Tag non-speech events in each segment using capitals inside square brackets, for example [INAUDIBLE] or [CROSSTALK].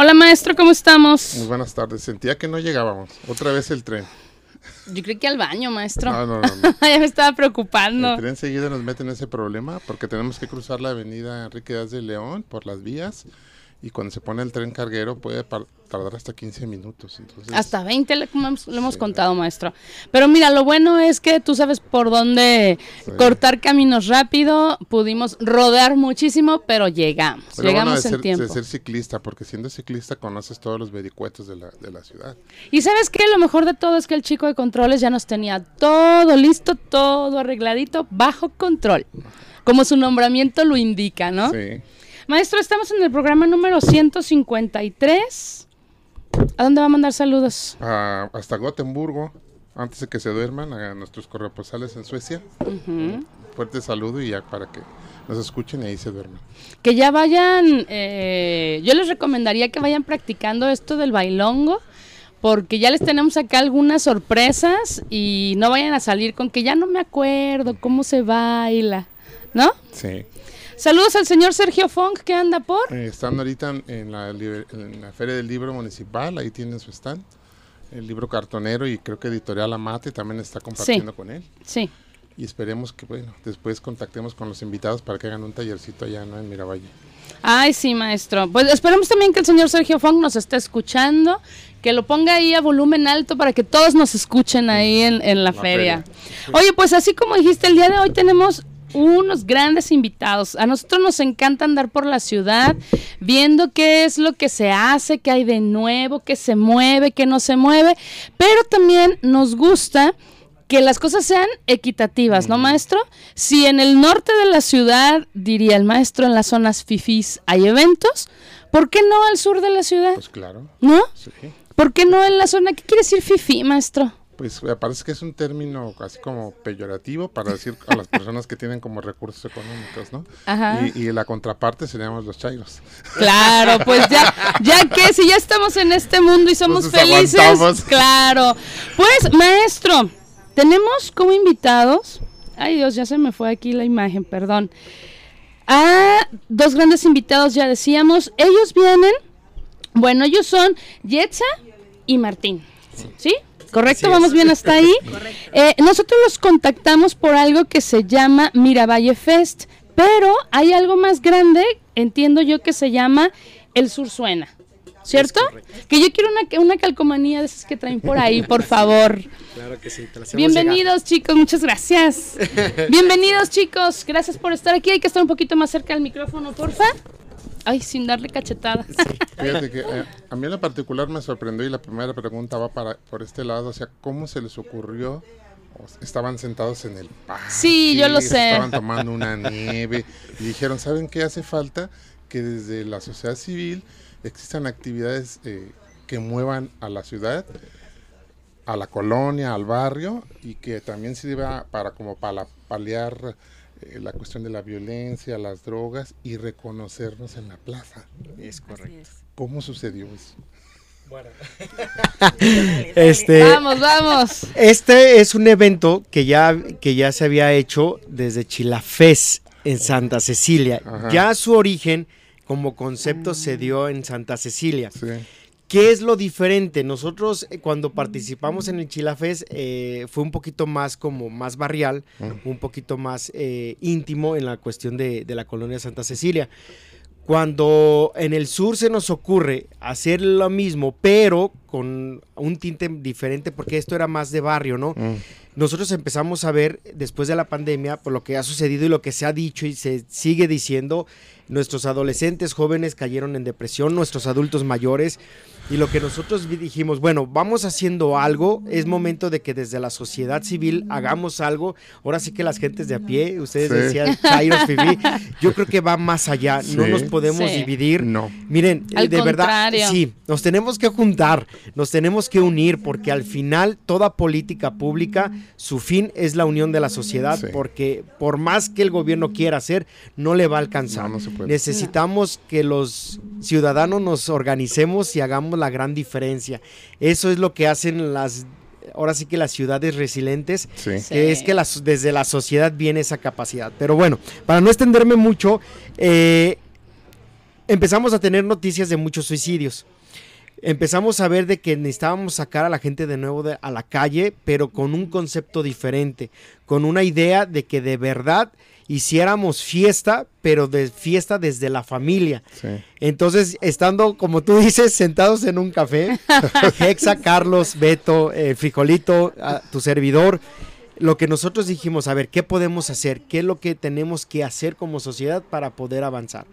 Hola maestro, ¿cómo estamos? Muy buenas tardes. Sentía que no llegábamos. Otra vez el tren. Yo creí que al baño, maestro. No, no, no. [LAUGHS] ya me estaba preocupando. El tren seguido nos mete en ese problema porque tenemos que cruzar la avenida Enrique Díaz de León por las vías y cuando se pone el tren carguero puede tardar hasta 15 minutos. Entonces, hasta 20 le, hemos contado, maestro. Pero mira, lo bueno es que tú sabes por dónde cortar caminos rápido, pudimos rodear muchísimo, pero llegamos, llegamos en tiempo. De ser ciclista, porque siendo ciclista conoces todos los vericuetos de la, de la ciudad. Y sabes que lo mejor de todo es que el chico de controles ya nos tenía todo listo, todo arregladito, bajo control, como su nombramiento lo indica, ¿no? Sí. Maestro, estamos en el programa número 153. ¿A dónde va a mandar saludos? hasta Gotemburgo, antes de que se duerman, a nuestros corresponsales en Suecia. Fuerte saludo y ya para que nos escuchen y ahí se duerman. Que ya vayan, eh, yo les recomendaría que vayan practicando esto del bailongo porque ya les tenemos acá algunas sorpresas y no vayan a salir con que ya no me acuerdo cómo se baila, ¿no? Sí. Saludos al señor Sergio Funk que anda por. Eh, están ahorita en la, Feria del Libro Municipal, ahí tienen su stand. El libro cartonero y creo que Editorial Amate también está compartiendo con él. Sí. Y esperemos que, bueno, después contactemos con los invitados para que hagan un tallercito allá ¿no? en Miravalle. Ay, sí, maestro. Pues esperemos también que el señor Sergio Funk nos esté escuchando, que lo ponga ahí a volumen alto para que todos nos escuchen ahí en, la, feria. Oye, pues así como dijiste, el día de hoy tenemos unos grandes invitados. A nosotros nos encanta andar por la ciudad viendo qué es lo que se hace, qué hay de nuevo, qué se mueve, qué no se mueve, pero también nos gusta que las cosas sean equitativas, ¿no, maestro? Si en el norte de la ciudad, diría el maestro, en las zonas fifís hay eventos, ¿por qué no al sur de la ciudad? Pues claro. ¿No? Sí. ¿Por qué no en la zona? ¿Qué quiere decir fifí, maestro? Pues me parece que es un término casi como peyorativo para decir a las personas que tienen como recursos económicos, ¿no? Ajá. Y, la contraparte seríamos los chairos. Claro, pues ya, ya que si ya estamos en este mundo y somos felices, claro. Pues maestro, tenemos como invitados, ay Dios, ya se me fue aquí la imagen, perdón. A dos grandes invitados, ya decíamos, ellos vienen, bueno, ellos son Yetza y Martín, ¿sí? ¿Correcto? Vamos bien hasta ahí. [LAUGHS] Eh, nosotros los contactamos por algo que se llama Miravalle Fest, pero hay algo más grande, entiendo yo, que se llama El Sur Suena. ¿Cierto? Que yo quiero una, una calcomanía de esas que traen por ahí, por favor. Claro que sí. Bienvenidos chicos, muchas gracias. [LAUGHS] Bienvenidos chicos, gracias por estar aquí. Hay que estar un poquito más cerca del micrófono, porfa. Ay, sin darle cachetadas. Fíjate que eh, a mí en lo particular me sorprendió y la primera pregunta va para por este lado, o sea, ¿cómo se les ocurrió? Estaban sentados en el parque. Sí, yo lo sé. Estaban tomando una nieve y dijeron, ¿saben qué hace falta? Que desde la sociedad civil existan actividades eh, que muevan a la ciudad, a la colonia, al barrio y que también sirva para como para paliar eh, la cuestión de la violencia, las drogas y reconocernos en la plaza. Es correcto. ¿Cómo sucedió eso? Bueno. [LAUGHS] este, vamos, vamos. Este es un evento que ya, que ya se había hecho desde Chilafés en Santa Cecilia. Ya su origen como concepto se dio en Santa Cecilia. Sí. ¿Qué es lo diferente? Nosotros eh, cuando participamos en el Chilafest eh, fue un poquito más como más barrial, un poquito más eh, íntimo en la cuestión de, la colonia Santa Cecilia. Cuando en el sur se nos ocurre hacer lo mismo, pero con un tinte diferente porque esto era más de barrio, ¿no? Mm. Nosotros empezamos a ver después de la pandemia, por lo que ha sucedido y lo que se ha dicho y se sigue diciendo, nuestros adolescentes jóvenes cayeron en depresión, nuestros adultos mayores y lo que nosotros dijimos, bueno, vamos haciendo algo, es momento de que desde la sociedad civil hagamos algo. Ahora sí que las gentes de a pie, ustedes Sí. decían, Chairos, Fifi, yo creo que va más allá, no Sí. nos podemos Sí. dividir. No. Miren, Al de verdad, contrario. sí, nos tenemos que juntar, nos tenemos que unir, porque al final toda política pública, su fin es la unión de la sociedad, Sí. porque por más que el gobierno quiera hacer, no le va a alcanzar. No, no. Necesitamos que los ciudadanos nos organicemos y hagamos la gran diferencia. Eso es lo que hacen las, ahora sí que las ciudades resilientes, Sí. Sí. que es que desde la sociedad viene esa capacidad. Pero bueno, para no extenderme mucho, eh, empezamos a tener noticias de muchos suicidios. Empezamos a ver de que necesitábamos sacar a la gente de nuevo de- a la calle, pero con un concepto diferente, con una idea de que de verdad hiciéramos fiesta, pero de fiesta desde la familia. Sí. Entonces, estando, como tú dices, sentados en un café, [LAUGHS] Hexa, Carlos, Beto, el frijolito, a tu servidor, lo que nosotros dijimos, a ver, ¿qué podemos hacer? ¿Qué es lo que tenemos que hacer como sociedad para poder avanzar?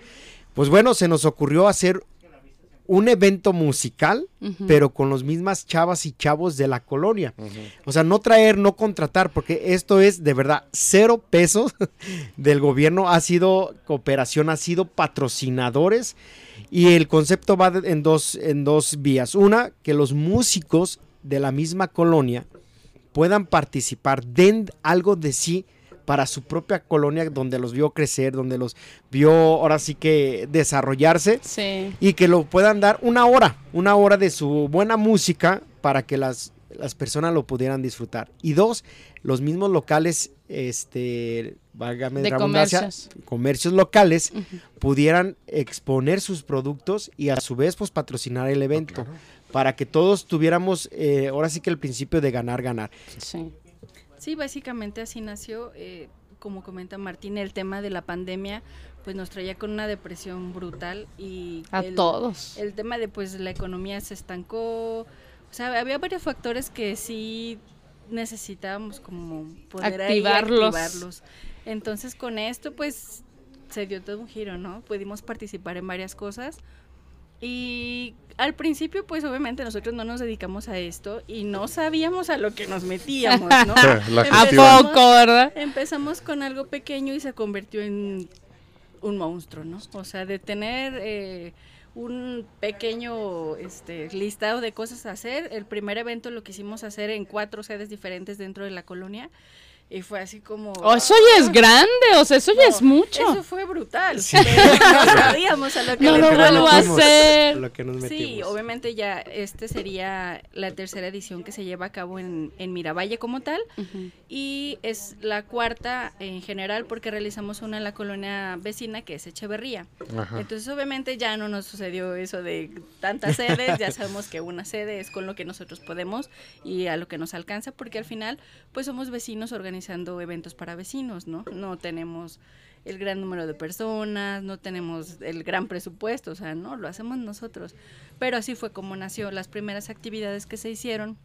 Pues bueno, se nos ocurrió hacer un evento musical, pero con los mismas chavas y chavos de la colonia. O sea, no traer, no contratar, porque esto es de verdad cero pesos [LAUGHS] del gobierno. Ha sido cooperación, ha sido patrocinadores. Y el concepto va de- en dos, en dos vías. Una, que los músicos de la misma colonia puedan participar, den algo de sí para su propia colonia donde los vio crecer, donde los vio ahora sí que desarrollarse Sí. y que lo puedan dar una hora, una hora de su buena música para que las, las personas lo pudieran disfrutar. Y dos, los mismos locales, este, válgame De la redundancia, comercios. comercios locales pudieran exponer sus productos y a su vez pues patrocinar el evento claro. para que todos tuviéramos eh, ahora sí que el principio de ganar, ganar. Sí. Sí, básicamente así nació. eh, como comenta Martín, el tema de la pandemia pues nos traía con una depresión brutal y A el, todos. el tema de pues la economía se estancó. O sea, había varios factores que sí necesitábamos como poder ahí Activarlos. activarlos. Entonces con esto pues se dio todo un giro, ¿no? Pudimos participar en varias cosas. Y al principio, pues obviamente nosotros no nos dedicamos a esto y no sabíamos a lo que nos metíamos, ¿no? [LAUGHS] ¿A Empezamos- poco, verdad? Empezamos con algo pequeño y se convirtió en un monstruo, ¿no? O sea, de tener eh, un pequeño este, listado de cosas a hacer. El primer evento lo quisimos hacer en cuatro sedes diferentes dentro de la colonia y fue así como... Oh, eso ya es grande, o sea, eso ya No, es mucho. Eso fue brutal. pero [LAUGHS] no sabíamos a lo que No vuelvo a hacer. Lo que nos Sí, obviamente ya este sería la tercera edición que se lleva a cabo en, en Miravalle como tal Ujú. y es la cuarta en general porque realizamos una en la colonia vecina que es Echeverría. Ajá. Entonces obviamente ya no nos sucedió eso de tantas sedes, ya [LAUGHS] sabemos que una sede es con lo que nosotros podemos y a lo que nos alcanza porque al final pues somos vecinos organizando eventos para vecinos, ¿no? No tenemos el gran número de personas, no tenemos el gran presupuesto, o sea, no, lo hacemos nosotros. Pero así fue como nació. Las primeras actividades que se hicieron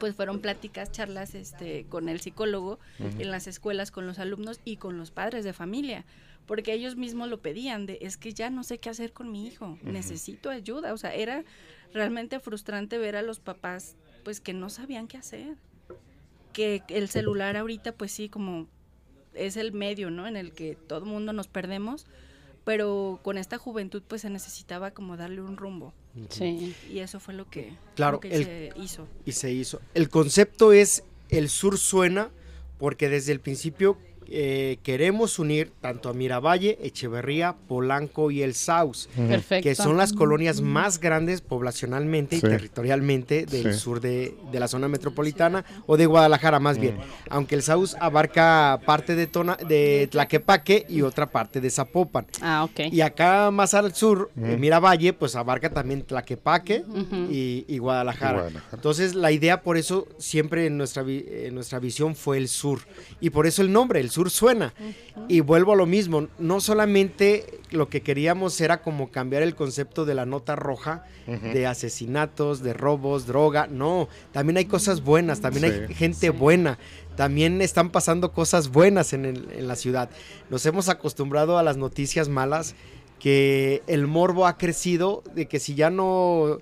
pues fueron pláticas, charlas este, con el psicólogo en las escuelas, con los alumnos y con los padres de familia, porque ellos mismos lo pedían, de es que ya no sé qué hacer con mi hijo, necesito ayuda, o sea, era realmente frustrante ver a los papás pues que no sabían qué hacer, que el celular ahorita pues sí, como es el medio, ¿no? En el que todo mundo nos perdemos, pero con esta juventud pues se necesitaba como darle un rumbo Sí. y eso fue lo que, Claro, lo que el- se hizo. y se hizo. El concepto es el sur suena porque desde el principio eh, queremos unir tanto a Miravalle, Echeverría, Polanco y el Saus, Perfecto. que son las colonias más grandes poblacionalmente y territorialmente del Sí. sur de, de la zona metropolitana o de Guadalajara más bien. Aunque el Saus abarca parte de, Tona, de Tlaquepaque y otra parte de Zapopan. Ah, ok. Y acá más al sur, eh, Miravalle, pues abarca también Tlaquepaque y, y Guadalajara. Guadalajara. Entonces la idea por eso siempre en nuestra, vi- en nuestra visión fue el sur. Y por eso el nombre, el sur sur suena. Y vuelvo a lo mismo, no solamente lo que queríamos era como cambiar el concepto de la nota roja, de asesinatos, de robos, droga, no, también hay cosas buenas, también hay Sí. gente buena, también están pasando cosas buenas en, el- en la ciudad. Nos hemos acostumbrado a las noticias malas, que el morbo ha crecido, de que si ya no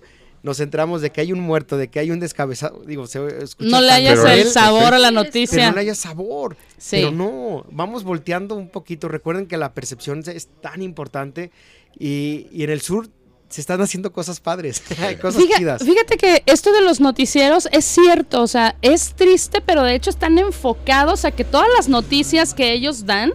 nos enteramos de que hay un muerto, de que hay un descabezado, digo, se escucha No le hayas el él- sabor a la Sí, pero noticia. no le haya sabor. Sí. Pero no, vamos volteando un poquito. Recuerden que la percepción es tan importante y, y en el sur se están haciendo cosas padres, [LAUGHS] cosas Fíjate, chidas. fíjate que esto de los noticieros es cierto, o sea, es triste, pero de hecho están enfocados a que todas las noticias que ellos dan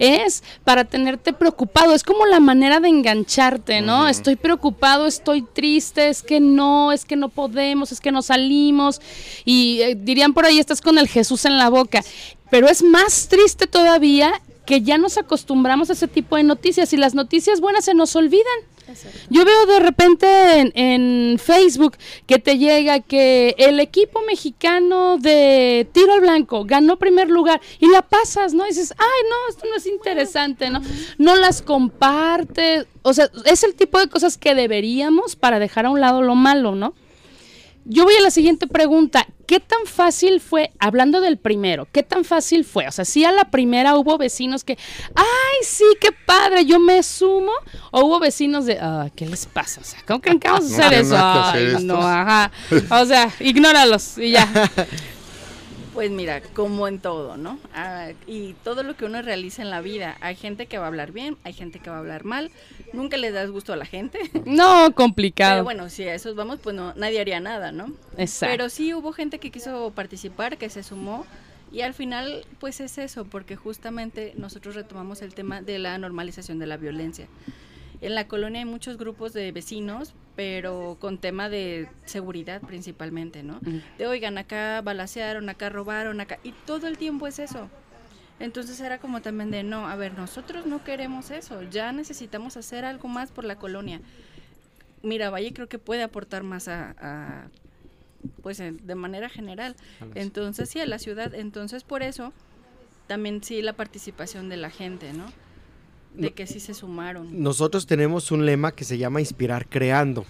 es para tenerte preocupado, es como la manera de engancharte, ¿no? Estoy preocupado, estoy triste, es que no, es que no podemos, es que no salimos. Y eh, dirían por ahí estás con el Jesús en la boca, pero es más triste todavía que ya nos acostumbramos a ese tipo de noticias. Y las noticias buenas se nos olvidan. Yo veo de repente en, Facebook que te llega que el equipo mexicano de tiro al blanco ganó primer lugar y la pasas, ¿no? Dices, ay, no, esto no es interesante, ¿no? No las compartes. O sea, es el tipo de cosas que deberíamos para dejar a un lado lo malo, ¿no? Yo voy a la siguiente pregunta. ¿Qué tan fácil fue, hablando del primero, qué tan fácil fue? O sea, si a la primera hubo vecinos que, ay, sí, qué padre, yo me sumo, o hubo vecinos de, ah, ¿qué les pasa? O sea, ¿cómo creen que vamos a [LAUGHS] hacer eso? Ay, no, ajá. O sea, ignóralos y ya. [LAUGHS] Pues mira, como en todo, ¿no? Ah, y todo lo que uno realiza en la vida, hay gente que va a hablar bien, hay gente que va a hablar mal, nunca le das gusto a la gente. [LAUGHS] No, complicado. Pero bueno, si a esos vamos, pues no, nadie haría nada, ¿no? Exacto. Pero sí hubo gente que quiso participar, que se sumó. Y al final, pues es eso, porque justamente nosotros retomamos el tema de la normalización de la violencia. En la colonia hay muchos grupos de vecinos, pero con tema de seguridad principalmente, ¿no? De, oigan, acá balacearon, acá robaron, acá... Y todo el tiempo es eso. Entonces era como también de, no, a ver, nosotros no queremos eso, ya necesitamos hacer algo más por la colonia. Miravalle creo que puede aportar más a, a, pues en- de manera general. Entonces sí, a la ciudad. Entonces por eso también sí la participación de la gente, ¿no? De que sí se sumaron. Nosotros tenemos un lema que se llama inspirar creando.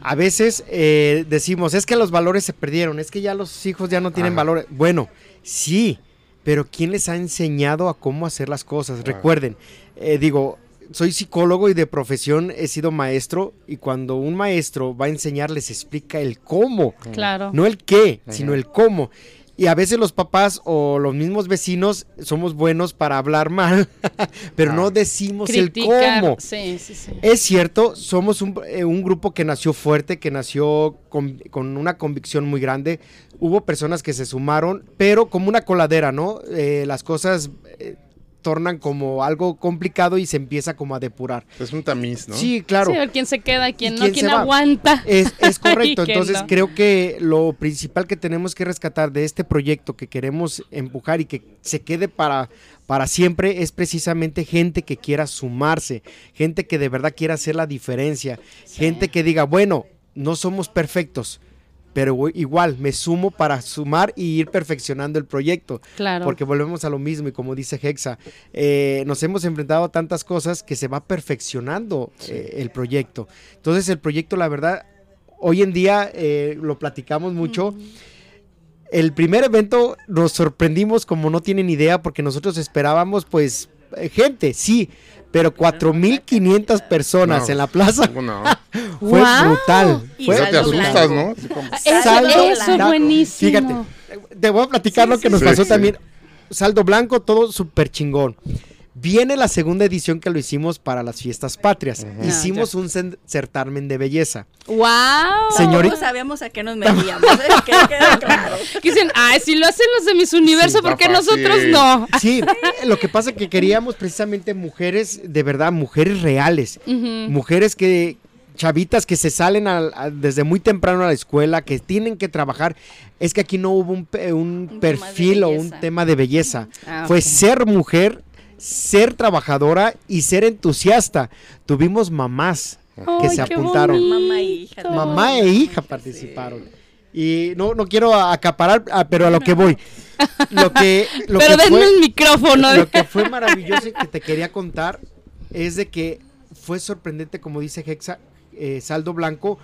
A veces eh, decimos, es que los valores se perdieron, es que ya los hijos ya no tienen Ajá. valores. Bueno, sí, pero ¿quién les ha enseñado a cómo hacer las cosas? Ajá. Recuerden, eh, digo, soy psicólogo y de profesión he sido maestro y cuando un maestro va a enseñar les explica el cómo, Claro. no el qué, sino el cómo. Y a veces los papás o los mismos vecinos somos buenos para hablar mal, [LAUGHS] pero Ah. no decimos el cómo. Sí, sí, sí. Es cierto, somos un, eh, un grupo que nació fuerte, que nació con, con una convicción muy grande. Hubo personas que se sumaron, pero como una coladera, ¿no? Eh, las cosas eh, tornan como algo complicado y se empieza como a depurar. Es un tamiz, ¿no? Sí, claro. Sí, a ver quién se queda y quién ¿Y no, quién aguanta. Es, es [LAUGHS] correcto, entonces no. creo que lo principal que tenemos que rescatar de este proyecto que queremos empujar y que se quede para, para siempre es precisamente gente que quiera sumarse, gente que de verdad quiera hacer la diferencia, gente que diga, bueno, no somos perfectos, pero igual me sumo para sumar y ir perfeccionando el proyecto. Claro. Porque volvemos a lo mismo y como dice Hexa, eh, nos hemos enfrentado a tantas cosas que se va perfeccionando eh, el proyecto. Entonces el proyecto, la verdad, hoy en día eh, lo platicamos mucho. El primer evento nos sorprendimos como no tienen idea porque nosotros esperábamos pues gente, sí, pero 4.500 personas No. en la plaza. No. [LAUGHS] Fue ¡Guau! brutal. Y Fue te asustas, blanco. ¿no? Como- Eso, Saldo eso blanco. buenísimo. Fíjate, te voy a platicar Sí, lo que sí, nos sí. pasó también. Saldo blanco, todo súper chingón. Viene la segunda edición que lo hicimos para las fiestas patrias. Ujú. Hicimos un certamen de belleza. ¡Wow! Señorita- Todos sabíamos a qué nos metíamos, ¿eh? [LAUGHS] que quede claro. Que dicen, ay, si lo hacen los de mis universo, Sí, ¿por qué papá, nosotros sí. no? [LAUGHS] Sí, lo que pasa es que queríamos precisamente mujeres, de verdad, mujeres reales. Mujeres que, chavitas que se salen a- desde muy temprano a la escuela, que tienen que trabajar. Es que aquí no hubo un, perfil o un tema de belleza. Ah, Fue ser mujer, ser trabajadora y ser entusiasta. Tuvimos mamás que Ay, se apuntaron. bonito. Mamá e hija. Mamá e hija participaron. Y no, no quiero acaparar, ah, pero a lo que voy. [LAUGHS] Lo que, lo pero que denme fue, el micrófono. Lo que fue maravilloso y que te quería contar es de que fue sorprendente, como dice Hexa, eh, saldo blanco,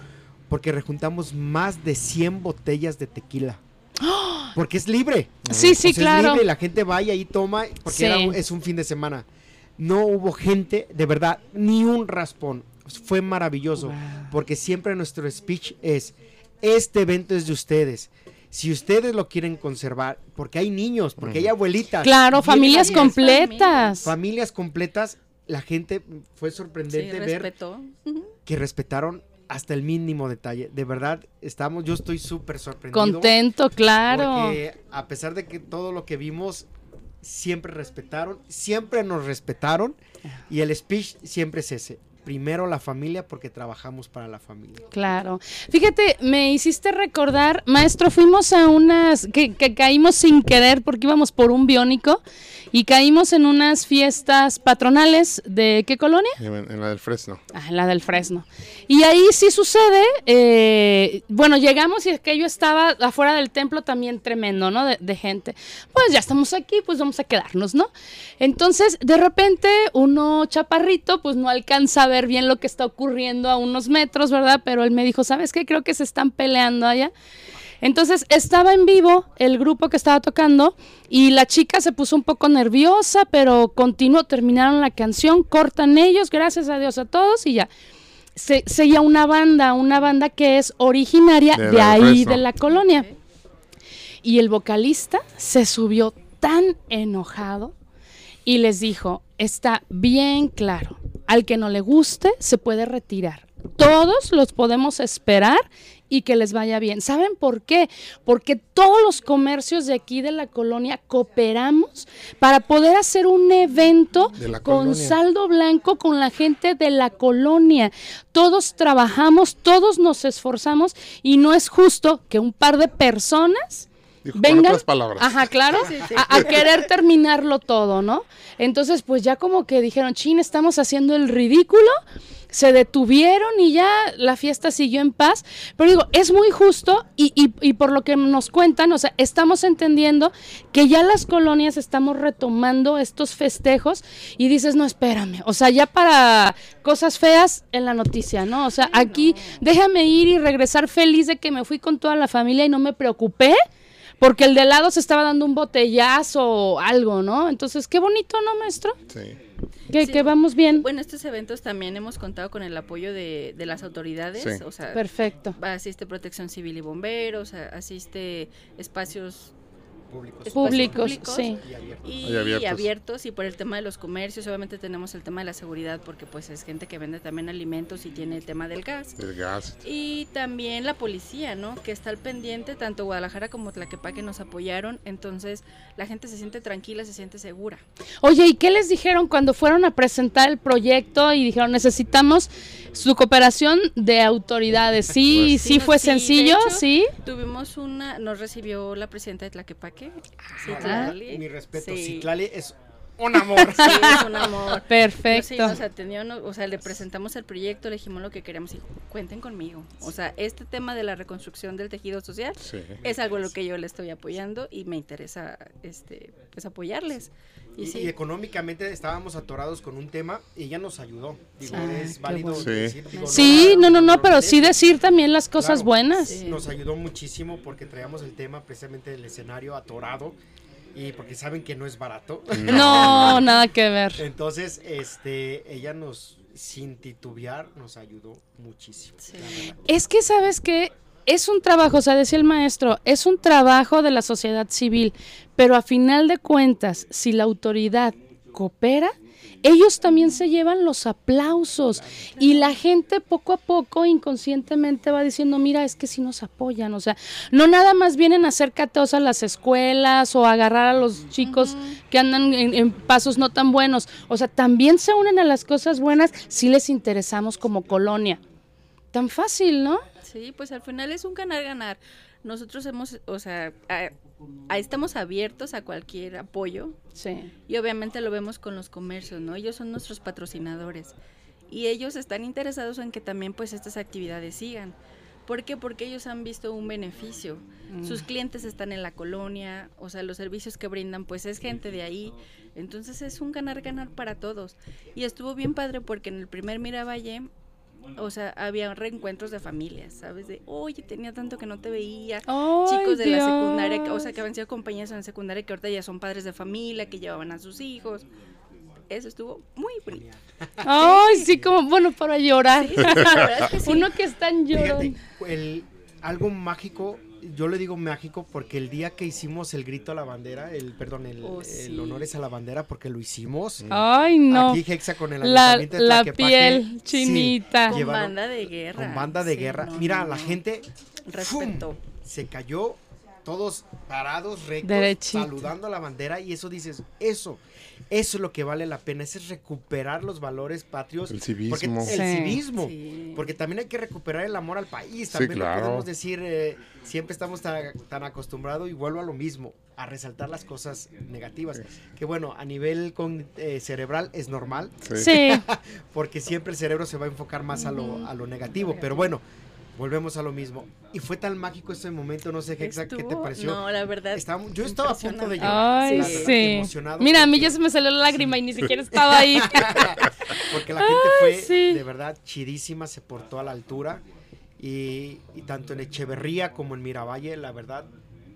porque rejuntamos más de 100 botellas de tequila. [GASPS] Porque es libre. Sí, sí, O sea, es claro. libre la gente va y ahí toma, porque Sí. era un- es un fin de semana. No hubo gente, de verdad, ni un raspón. Fue maravilloso, porque siempre nuestro speech es, este evento es de ustedes. Si ustedes lo quieren conservar, porque hay niños, porque hay abuelitas. Claro, familias ahí, completas. familias completas, la gente fue Sí, sorprendente ver respetó. que respetaron hasta el mínimo detalle. De verdad, estamos, yo estoy súper sorprendido. Contento, claro. Porque a pesar de que todo lo que vimos, siempre respetaron, siempre nos respetaron. Y el speech siempre es ese. Primero la familia porque trabajamos para la familia. Claro. Fíjate, me hiciste recordar, maestro, fuimos a unas, que, que caímos sin querer porque íbamos por un biónico y caímos en unas fiestas patronales de qué colonia? En, en la del Fresno. Ah, la del Fresno. Y ahí sí sucede, eh, bueno, llegamos y aquello estaba afuera del templo también tremendo, ¿no? De, de gente. Pues ya estamos aquí, pues vamos a quedarnos, ¿no? Entonces, de repente, uno chaparrito, pues no alcanza a ver bien lo que está ocurriendo a unos metros, ¿verdad? Pero él me dijo, ¿sabes qué? Creo que se están peleando allá. Entonces estaba en vivo el grupo que estaba tocando y la chica se puso un poco nerviosa, pero continuó, terminaron la canción, cortan ellos, gracias a Dios a todos y ya. Se, seguía una banda, una banda que es originaria De de, ahí, de la colonia. Y el vocalista se subió tan enojado y les dijo, está bien claro, al que no le guste se puede retirar. Todos los podemos esperar y que les vaya bien. ¿Saben por qué? Porque todos los comercios de aquí de la colonia cooperamos para poder hacer un evento con colonia. saldo blanco con la gente de la colonia. Todos trabajamos, todos nos esforzamos y no es justo que un par de personas Dijo con vengan, otras palabras. ajá, claro, A, a querer terminarlo todo, ¿no? Entonces, pues ya como que dijeron, chin, estamos haciendo el ridículo, se detuvieron y ya la fiesta siguió en paz. Pero digo, es muy justo y, y- y por lo que nos cuentan, o sea, estamos entendiendo que ya las colonias estamos retomando estos festejos y dices, no, espérame, o sea, ya para cosas feas en la noticia, ¿no? O sea, aquí déjame ir y regresar feliz de que me fui con toda la familia y no me preocupé. Porque el de lado se estaba dando un botellazo o algo, ¿no? Entonces, qué bonito, ¿no, maestro? Sí. Que, Sí. que vamos bien. Bueno, estos eventos también hemos contado con el apoyo de, de las autoridades, Sí. o sea, Perfecto. asiste Protección Civil y Bomberos, asiste espacios Públicos. Públicos, sí. y abiertos. y Y abiertos. abiertos. y por el tema de los comercios obviamente tenemos el tema de la seguridad porque pues es gente que vende también alimentos y tiene el tema del gas El gas. y también la policía no que está al pendiente tanto Guadalajara como Tlaquepaque nos apoyaron entonces la gente se siente tranquila se siente segura Oye, ¿y qué les dijeron cuando fueron a presentar el proyecto y dijeron necesitamos su cooperación de autoridades? Sí, Pues- sí, Sí, fue sí, sencillo, hecho, sí. tuvimos una nos recibió la presidenta de Tlaquepaque sí, Ah, Tlali. Mi respeto, Sí. Citlali es [LAUGHS] un amor. Sí, es un amor. [LAUGHS] Perfecto. Sí, nos atendió, no- o sea, le presentamos el proyecto, le dijimos lo que queríamos y cuenten conmigo. O sea, este tema de la reconstrucción del tejido social Sí. es algo en lo que yo le estoy apoyando y me interesa este pues apoyarles. Y, sí, económicamente estábamos atorados con un tema y ella nos ayudó. Digo, Ah, es válido bueno. Sí. decir. digo, Sí, no, no, no, pero sí decir también las cosas Claro. buenas. Sí. Nos ayudó muchísimo porque traíamos el tema precisamente del escenario atorado y porque saben que no es barato. No, [LAUGHS] nada que ver. Entonces, este, ella nos, sin titubear, nos ayudó muchísimo. Sí. Es que, ¿sabes qué? Es un trabajo, o sea, decía el maestro, es un trabajo de la sociedad civil, pero a final de cuentas, si la autoridad coopera, ellos también se llevan los aplausos y la gente poco a poco inconscientemente va diciendo, mira, es que sí nos apoyan, o sea, no nada más vienen a hacer cateos a las escuelas o a agarrar a los chicos que andan en, en pasos no tan buenos, o sea, también se unen a las cosas buenas si les interesamos como colonia. Tan fácil, ¿no? Sí, pues al final es un ganar-ganar. Nosotros hemos, o sea, a- a- estamos abiertos a cualquier apoyo Sí. y obviamente lo vemos con los comercios, ¿no? Ellos son nuestros patrocinadores y ellos están interesados en que también pues estas actividades sigan. ¿Por qué? Porque ellos han visto un beneficio. Mm. Sus clientes están en la colonia, o sea, los servicios que brindan, pues es gente de ahí. Entonces es un ganar-ganar para todos. Y estuvo bien padre porque en el primer Miravalle, o sea, había reencuentros de familias, ¿sabes? De, oye, tenía tanto que no te veía. Chicos de la secundaria, o sea, que habían sido compañeros en la secundaria que ahorita ya son padres de familia, que llevaban a sus hijos. Eso estuvo muy bonito. Ay, sí, como, bueno, para llorar. Sí, la verdad es que [LAUGHS] sí. Uno que está en llorón. Fíjate, el, algo mágico, yo le digo mágico porque el día que hicimos el grito a la bandera, el perdón, el, Oh, el sí. honores a la bandera porque lo hicimos. Ay, no. Aquí Hexa con el La, ayuntamiento de la piel sí, chinita. Con llevaron- banda de guerra. con banda de Sí, guerra. no, Mira, no, la no. gente Respeto. ¡fum! se cayó, todos parados, rectos, Derechito. saludando a la bandera y eso dices, eso, eso es lo que vale la pena, es recuperar los valores patrios. El Porque civismo. el Sí. civismo. Sí. Porque también hay que recuperar el amor al país. Sí, También no claro. podemos decir, eh, siempre estamos tan, tan acostumbrados y vuelvo a lo mismo, a resaltar las cosas negativas. Que bueno, a nivel con, eh, cerebral es normal, Sí. [LAUGHS] porque siempre el cerebro se va a enfocar más a lo, a lo negativo. Pero bueno, volvemos a lo mismo. Y fue tan mágico este momento, no sé Hexa, qué te pareció. No, la verdad. Estaba- yo estaba a punto de llorar. Ay, verdad, sí. emocionado Mira, a mí ya se me salió la lágrima y ni siquiera estaba ahí. [LAUGHS] Porque la gente fue sí. de verdad chidísima, se portó a la altura. Y, y tanto en Echeverría como en Miravalle, la verdad,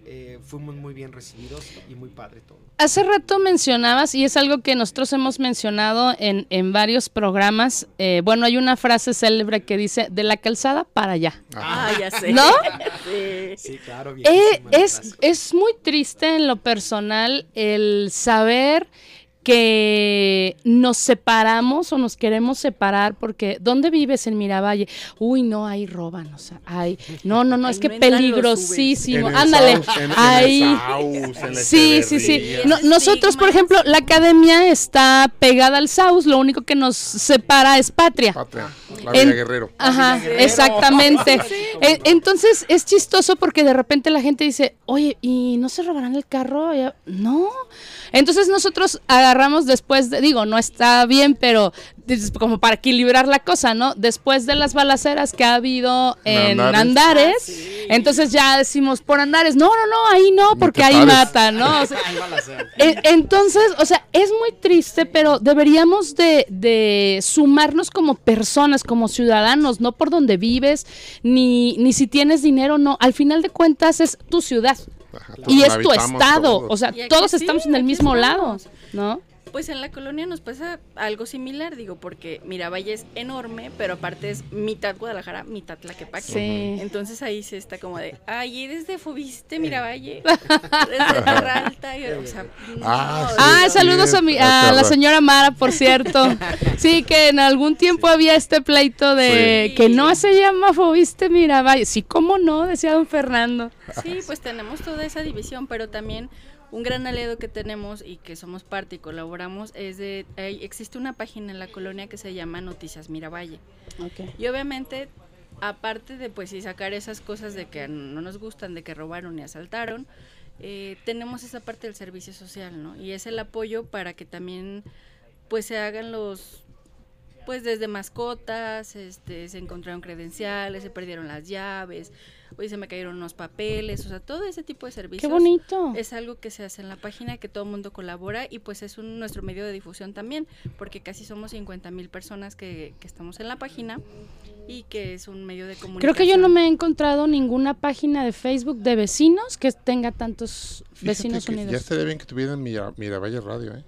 eh, fuimos muy bien recibidos y muy padre todo. Hace rato mencionabas, y es algo que nosotros hemos mencionado en, en varios programas, eh, bueno, hay una frase célebre que dice, de la calzada para allá. Ah, ya sé. ¿No? [LAUGHS] Sí. Sí, claro, Eh, viejísima la es, es muy triste en lo personal el saber que nos separamos o nos queremos separar porque ¿dónde vives en Miravalle? Uy, no, ahí roban, o sea, ay, no, no, no, es Ahí que no peligrosísimo. Ándale, Saus, en- en el ahí. Saus, en la Sí, sí, sí. No- nosotros, por ejemplo, la academia está pegada al Saus, lo único que nos separa es patria. Patria, la En- Guerrero. Ajá, Guerrero. exactamente. [LAUGHS] Sí. E- Entonces es chistoso porque de repente la gente dice, oye, ¿y no se robarán el carro? No. Entonces nosotros agarramos después, de, digo, no está bien, pero como para equilibrar la cosa, ¿no? Después de las balaceras que ha habido en Andares. Andares, Ah, sí. entonces ya decimos por Andares, no, no, no, ahí no, porque ahí matan, ¿no? O sea, e- Entonces, o sea, es muy triste, pero deberíamos de, de sumarnos como personas, como ciudadanos, no por donde vives, ni, ni si tienes dinero, no. Al final de cuentas es tu ciudad Ajá, y es tu estado. todos. O sea, todos sí, estamos en el mismo lado. ¿No? Pues en la colonia nos pasa algo similar, digo, porque Miravalle es enorme, pero aparte es mitad Guadalajara, mitad Tlaquepaque. Sí. Entonces ahí se está como de, ay, eres de Fobiste, Miravalle, [LAUGHS] eres de Terra Alta, y, o sea, no, Ah, sí. Ah, saludos a, mi, a la señora Mara, por cierto. [LAUGHS] Sí, que en algún tiempo había este pleito de Sí. que no se llama Fobiste Miravalle. Sí, ¿cómo no? Decía don Fernando. Sí, pues tenemos toda esa división, pero también un gran aliado que tenemos y que somos parte y colaboramos es de, hay- existe una página en la colonia que se llama Noticias Miravalle. Y obviamente, aparte de pues sí sacar esas cosas de que no nos gustan, de que robaron y asaltaron, eh, tenemos esa parte del servicio social, ¿no? Y es el apoyo para que también pues se hagan los pues desde mascotas, este, se encontraron credenciales, se perdieron las llaves, hoy se me cayeron unos papeles, o sea, todo ese tipo de servicios. Qué bonito. Es algo que se hace en la página, que todo el mundo colabora y pues es un, nuestro medio de difusión también, porque casi somos 50 mil personas que, que estamos en la página y que es un medio de comunicación. Creo que yo no me he encontrado ninguna página de Facebook de vecinos que tenga tantos Fíjate vecinos unidos. Ya estaría bien que tuvieran Mira, Miravalle Radio, ¿eh?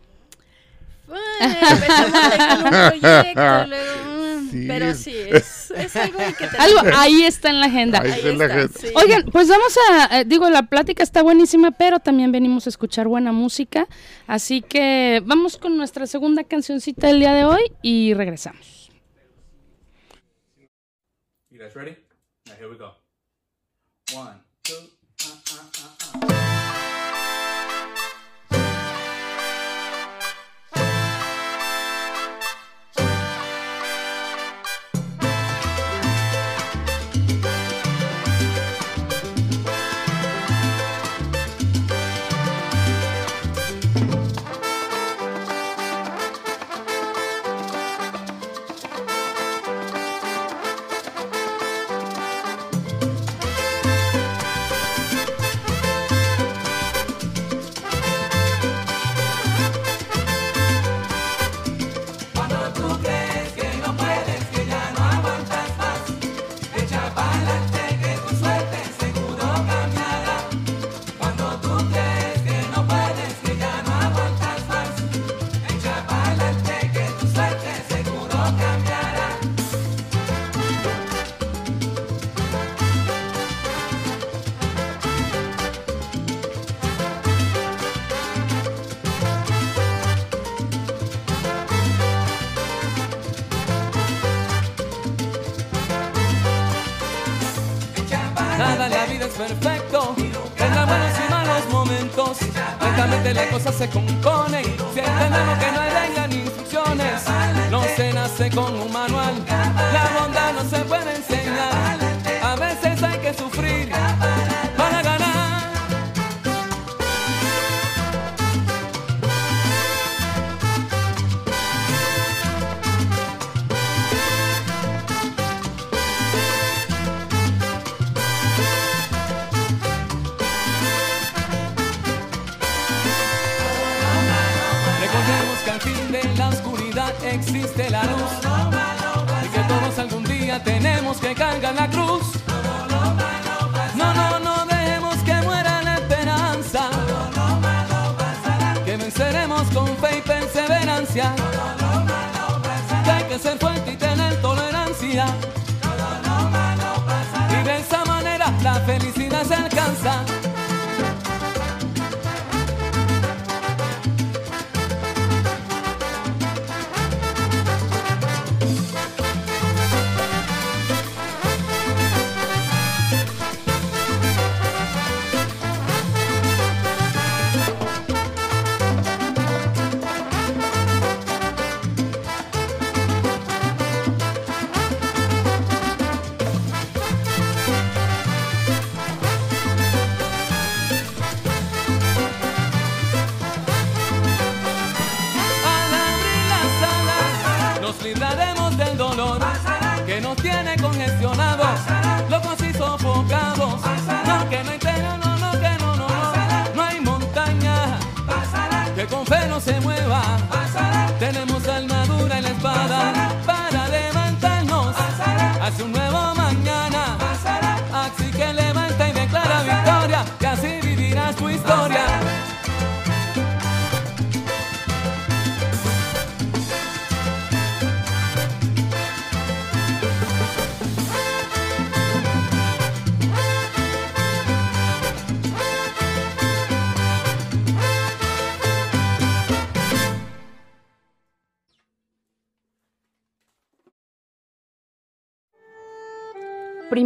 Bueno, empezamos con un proyecto, luego, Sí, pero sí, es, es algo que [LAUGHS] tenemos. Algo ahí está en la agenda. Ahí Ahí está la está, gente. sí. Oigan, pues vamos a, eh, digo, la plática está buenísima, pero también venimos a escuchar buena música. Así que vamos con nuestra segunda cancioncita del día de hoy y regresamos. You guys ready? Now here we go. One, two, uh, uh, uh, uh. Al fin de la oscuridad existe la luz. Y que todos algún día tenemos que cargar la cruz. No, no, no dejemos que muera la esperanza. Que venceremos con fe y perseverancia. Hay que ser fuerte y tener tolerancia. Y de esa manera la felicidad se alcanza.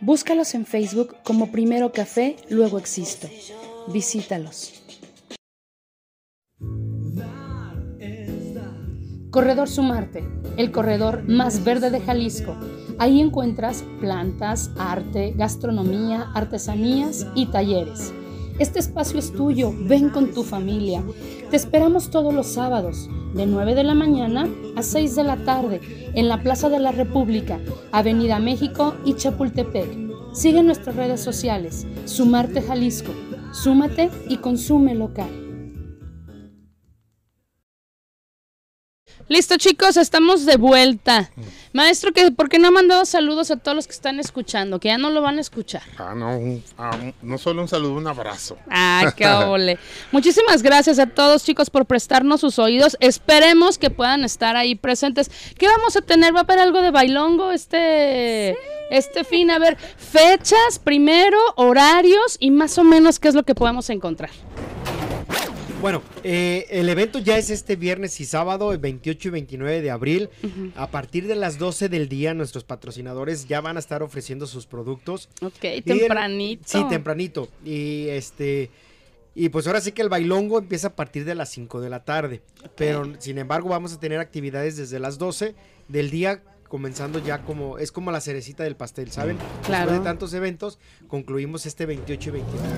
Búscalos en Facebook como Primero Café, luego Existo. Visítalos. Corredor Sumarte, el corredor más verde de Jalisco. Ahí encuentras plantas, arte, gastronomía, artesanías y talleres. Este espacio es tuyo, ven con tu familia. Te esperamos todos los sábados, de 9 de la mañana a 6 de la tarde, en la Plaza de la República, Avenida México y Chapultepec. Sigue nuestras redes sociales, Sumarte Jalisco. Súmate y consume local. Listo chicos, estamos de vuelta. Maestro, que ¿por qué no ha mandado saludos a todos los que están escuchando? Que ya no lo van a escuchar. Ah, no, un- ah, no solo un saludo, un abrazo. Ah, qué [LAUGHS] ole. Muchísimas gracias a todos chicos por prestarnos sus oídos. Esperemos que puedan estar ahí presentes. ¿Qué vamos a tener? ¿Va a haber algo de bailongo este, este fin? A ver, fechas primero, horarios y más o menos qué es lo que podemos encontrar. Bueno, eh, el evento ya es este viernes y sábado, el 28 y 29 de abril. A partir de las 12 del día, nuestros patrocinadores ya van a estar ofreciendo sus productos. Ok, Y el- tempranito. sí, tempranito. Y este. Y pues ahora sí que el bailongo empieza a partir de las 5 de la tarde. Pero sin embargo, vamos a tener actividades desde las 12 del día. Comenzando ya como, es como la cerecita del pastel, ¿saben? Claro. Después de tantos eventos, concluimos este 28 y 29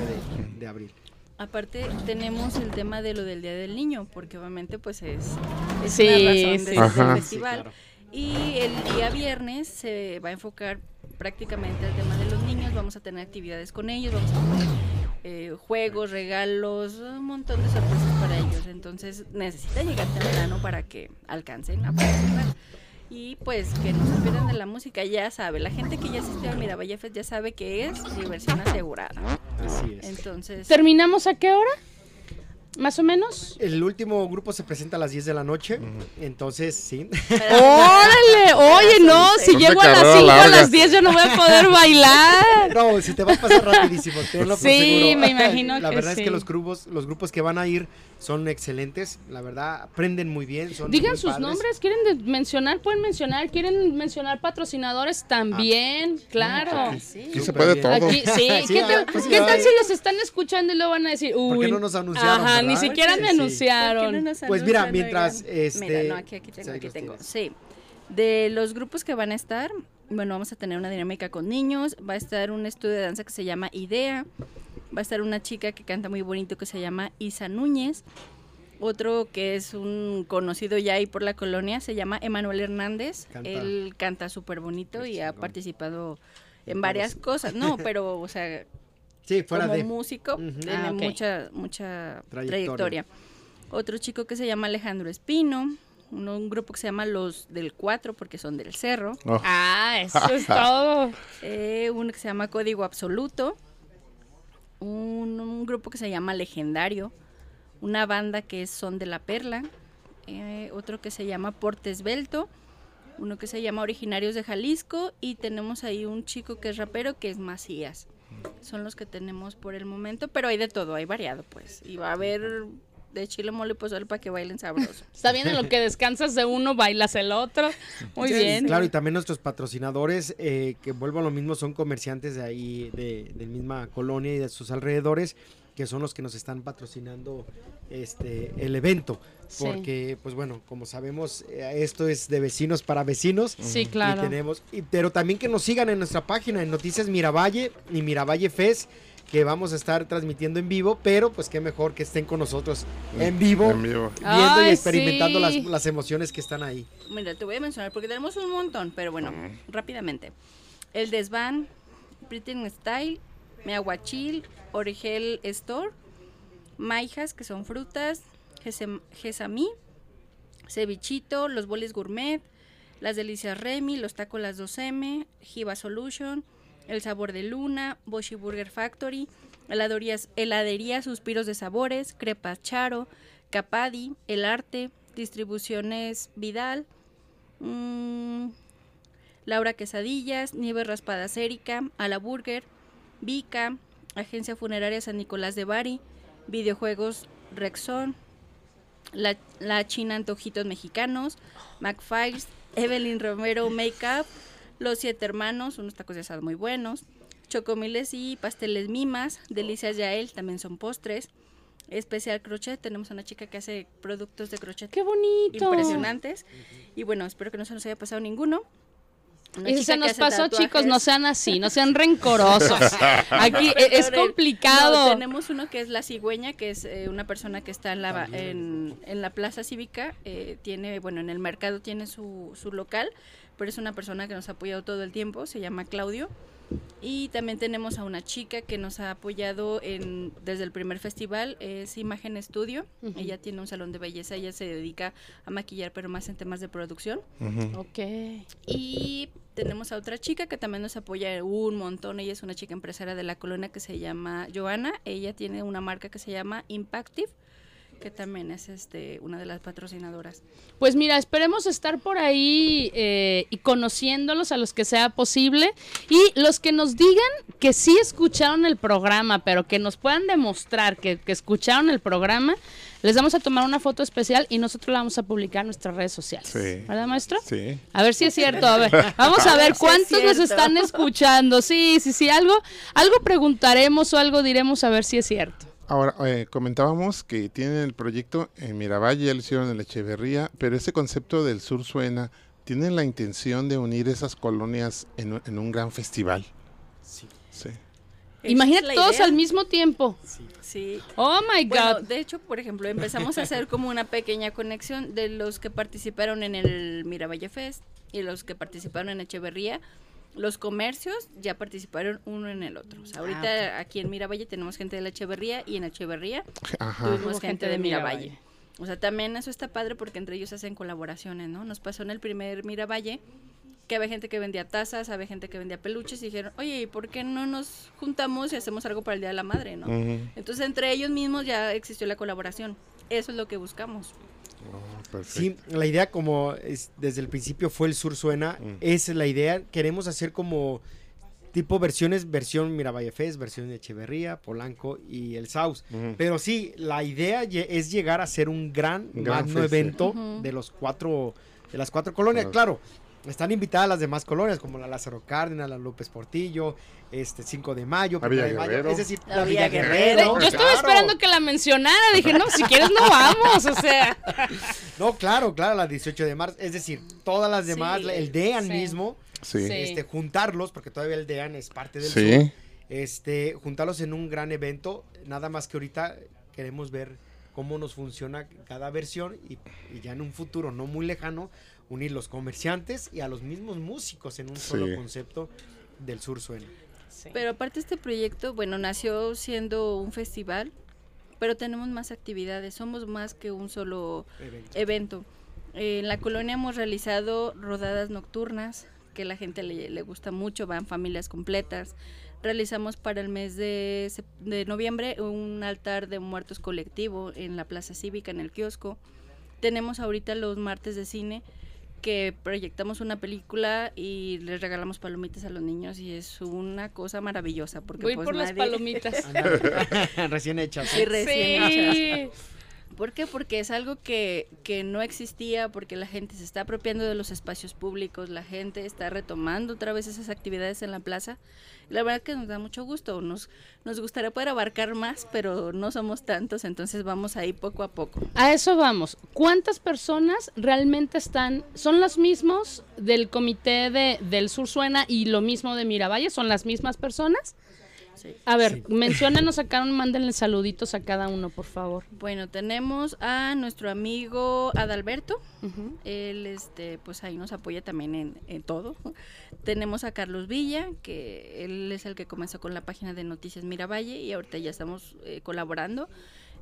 de, de abril. Aparte tenemos el tema de lo del Día del Niño, porque obviamente pues es, es Sí, una razón sí, de este festival. Y el día viernes se va a enfocar prácticamente al tema de los niños, vamos a tener actividades con ellos, vamos a tener eh, juegos, regalos, un montón de sorpresas para ellos. Entonces necesita llegar temprano para que alcancen a participar. Y pues que no se pierdan de la música, ya sabe, la gente que ya asistió a Miravalle Fest ya sabe que es diversión asegurada. Así es. Entonces, ¿Terminamos a qué hora? ¿Más o menos? El último grupo se presenta a las 10 de la noche, entonces sí. [LAUGHS] ¡Órale! Oye, no, si Ponte llego a las carrera 5 a larga. las 10 yo no voy a poder [LAUGHS] bailar. No, si te va a pasar rapidísimo, tenlo por Sí, seguro. me imagino La que verdad es sí. que los grupos, los grupos que van a ir son excelentes, la verdad, aprenden muy bien, son Digan muy sus padres. nombres, quieren mencionar, pueden mencionar, quieren mencionar patrocinadores también, claro. Ah, sí. Aquí se puede todo. Aquí, sí, [LAUGHS] Sí, ¿qué ah, tal, pues qué tal si los están escuchando y luego van a decir, uy, ¿Por qué no nos anunciaron, Ajá, ni siquiera me Sí. ¿Por qué no anunciaron. nos Pues mira, mientras, oigan? este, Mira, no, aquí, aquí tengo, aquí los tengo. tienes. Sí. De los grupos que van a estar, bueno, vamos a tener una dinámica con niños. Va a estar un estudio de danza que se llama Idea. Va a estar una chica que canta muy bonito que se llama Isa Núñez. Otro que es un conocido ya ahí por la colonia se llama Emanuel Hernández. Canta. Él canta súper bonito y ha participado en varias cosas. No, [LAUGHS] pero, o sea, Sí, fuera como de músico tiene Ah, mucha mucha Trayectoria. trayectoria. Otro chico que se llama Alejandro Espino, uno- un grupo que se llama Los del Cuatro porque son del Cerro, Oh, [LAUGHS] Ah, eso es [LAUGHS] todo. eh, uno que se llama Código Absoluto, un, un grupo que se llama Legendario, una banda que es Son de la Perla, eh, otro que se llama Portes Belto, uno que se llama Originarios de Jalisco y tenemos ahí un chico que es rapero que es Macías. Son los que tenemos por el momento, pero hay de todo, hay variado pues. Y va a haber de chile mole y pozole para que bailen sabroso. [LAUGHS] Está bien en lo que descansas de uno, bailas el otro. Muy Sí, bien. Claro, y también nuestros patrocinadores, eh, que vuelvo a lo mismo, son comerciantes de ahí, de, de misma colonia y de sus alrededores, que son los que nos están patrocinando este el evento. Sí. Porque, pues bueno, como sabemos, eh, esto es de vecinos para vecinos. Sí, Y claro. tenemos, y- pero también que nos sigan en nuestra página, en Noticias Miravalle y Miravalle Fest, que vamos a estar transmitiendo en vivo, pero pues qué mejor que estén con nosotros en vivo, En vivo. viendo y experimentando las, sí. las emociones que están ahí. Mira, te voy a mencionar porque tenemos un montón, pero bueno, rápidamente. El Desván, Pretty Style, Meaguachil, Origel Store, Maijas, que son frutas, Gesamí, Cevichito, los boles gourmet, las delicias Remy, los tacos las 2M, Jiva Solution, el sabor de Luna, Boshi Burger Factory, heladerías, heladería Suspiros de Sabores, Crepas Charo, Capadi, El Arte, Distribuciones Vidal, mm, Laura Quesadillas, Nieves Raspadas Erika, Ala Burger, Vica, Agencia Funeraria San Nicolás de Bari, Videojuegos Rexon, La, la China Antojitos Mexicanos, McFires, Evelyn Romero Makeup, Los Siete Hermanos, unos tacos de asado muy buenos, Chocomiles y Pasteles Mimas, Delicias Yael, también son postres, Especial Crochet, tenemos a una chica que hace productos de crochet Qué bonito. impresionantes. Y bueno, espero que no se nos haya pasado ninguno. Una Y se nos pasó, tatuajes. chicos, no sean así, no sean rencorosos. [LAUGHS] Aquí e- es complicado. no, tenemos uno que es La Cigüeña, que es eh, una persona que está en la, en, en la plaza cívica. eh, tiene, bueno, en el mercado tiene su, su local, pero es una persona que nos ha apoyado todo el tiempo. Se llama Claudio. Y también tenemos a una chica que nos ha apoyado en, desde el primer festival, es Imagen Estudio. Ella tiene un salón de belleza, ella se dedica a maquillar, pero más en temas de producción. Ujú. Ok. Y tenemos a otra chica que también nos apoya un montón. Ella es una chica empresaria de la colonia que se llama Joana. Ella tiene una marca que se llama Impactive, que también es este una de las patrocinadoras. Pues mira, esperemos estar por ahí eh, y conociéndolos a los que sea posible y los que nos digan que sí escucharon el programa, pero que nos puedan demostrar que, que escucharon el programa, les vamos a tomar una foto especial y nosotros la vamos a publicar en nuestras redes sociales. Sí. ¿Verdad, maestro? Sí. A ver si es cierto, a ver, [LAUGHS] vamos a ver cuántos nos están escuchando. Sí, sí, sí, algo, algo preguntaremos o algo diremos a ver si es cierto. Ahora, eh, comentábamos que tienen el proyecto en Miravalle, ya lo hicieron en la Echeverría, pero ese concepto del sur suena, ¿tienen la intención de unir esas colonias en, un- en un gran festival? Sí. Sí. Imagínate todos idea. al mismo tiempo. Sí. Oh my Bueno, God. de hecho, por ejemplo, empezamos a hacer como una pequeña conexión de los que participaron en el Miravalle Fest y los que participaron en Echeverría. Los comercios ya participaron uno en el otro. O sea, ahorita aquí en Miravalle tenemos gente de la Echeverría y en Echeverría Ajá. tuvimos gente, de Miravalle. O sea, también eso está padre porque entre ellos hacen colaboraciones, ¿no? Nos pasó en el primer Miravalle que había gente que vendía tazas, había gente que vendía peluches y dijeron, oye, ¿y por qué no nos juntamos y hacemos algo para el Día de la Madre, no? Entonces entre ellos mismos ya existió la colaboración. Eso es lo que buscamos. Oh, perfecto. Sí, la idea como es- desde el principio fue el Sur Suena, Mm. es la idea, queremos hacer como tipo versiones, versión Miravalle Fest, versión de Echeverría, Polanco y el Saus. Ujú. Pero sí, la idea es llegar a ser un gran, Un gran magno fest, evento de los cuatro, de las cuatro colonias. Claro. Claro, están invitadas las demás colonias, como la Lázaro Cárdenas, la López Portillo, este 5 de mayo, La Villa primero de mayo, Guerrero. es decir, La la, Villa Villa Guerrero. Guerrero. Yo estuve claro. esperando que la mencionara. Dije, no, si quieres no vamos. O sea, [LAUGHS] No, claro, claro, la 18 de marzo, es decir, todas las demás, Sí, el DEAN sí. mismo, Sí. Sí. este, juntarlos, porque todavía el DEAN es parte del Sí. sur, este, juntarlos en un gran evento, nada más que ahorita queremos ver cómo nos funciona cada versión y, y ya en un futuro no muy lejano, unir los comerciantes y a los mismos músicos en un solo concepto del sur suena. Pero aparte este proyecto, bueno, nació siendo un festival, pero tenemos más actividades, somos más que un solo Evento. evento. Eh, en la colonia hemos realizado rodadas nocturnas, que la gente le, le gusta mucho, van familias completas. Realizamos para el mes de, sep- de noviembre un altar de muertos colectivo en la Plaza Cívica, en el kiosco. Tenemos ahorita los martes de cine que proyectamos una película y les regalamos palomitas a los niños y es una cosa maravillosa porque voy pues por las nadie- palomitas. [LAUGHS] [LAUGHS] Recién hechas. Sí, recién hechas. ¿Por qué? Porque es algo que, que no existía, porque la gente se está apropiando de los espacios públicos, la gente está retomando otra vez esas actividades en la plaza. La verdad que nos da mucho gusto, nos, nos gustaría poder abarcar más, pero no somos tantos, entonces vamos ahí poco a poco. A eso vamos. ¿Cuántas personas realmente están? ¿Son los mismos del comité de, del Sur Suena y lo mismo de Miravalle? ¿Son las mismas personas? Sí. A ver, Sí. menciónenos acá, mándenle saluditos a cada uno, por favor. Bueno, tenemos a nuestro amigo Adalberto. Él, este, pues ahí nos apoya también en, en todo. Tenemos a Carlos Villa, que él es el que comenzó con la página de Noticias Miravalle y ahorita ya estamos eh, colaborando.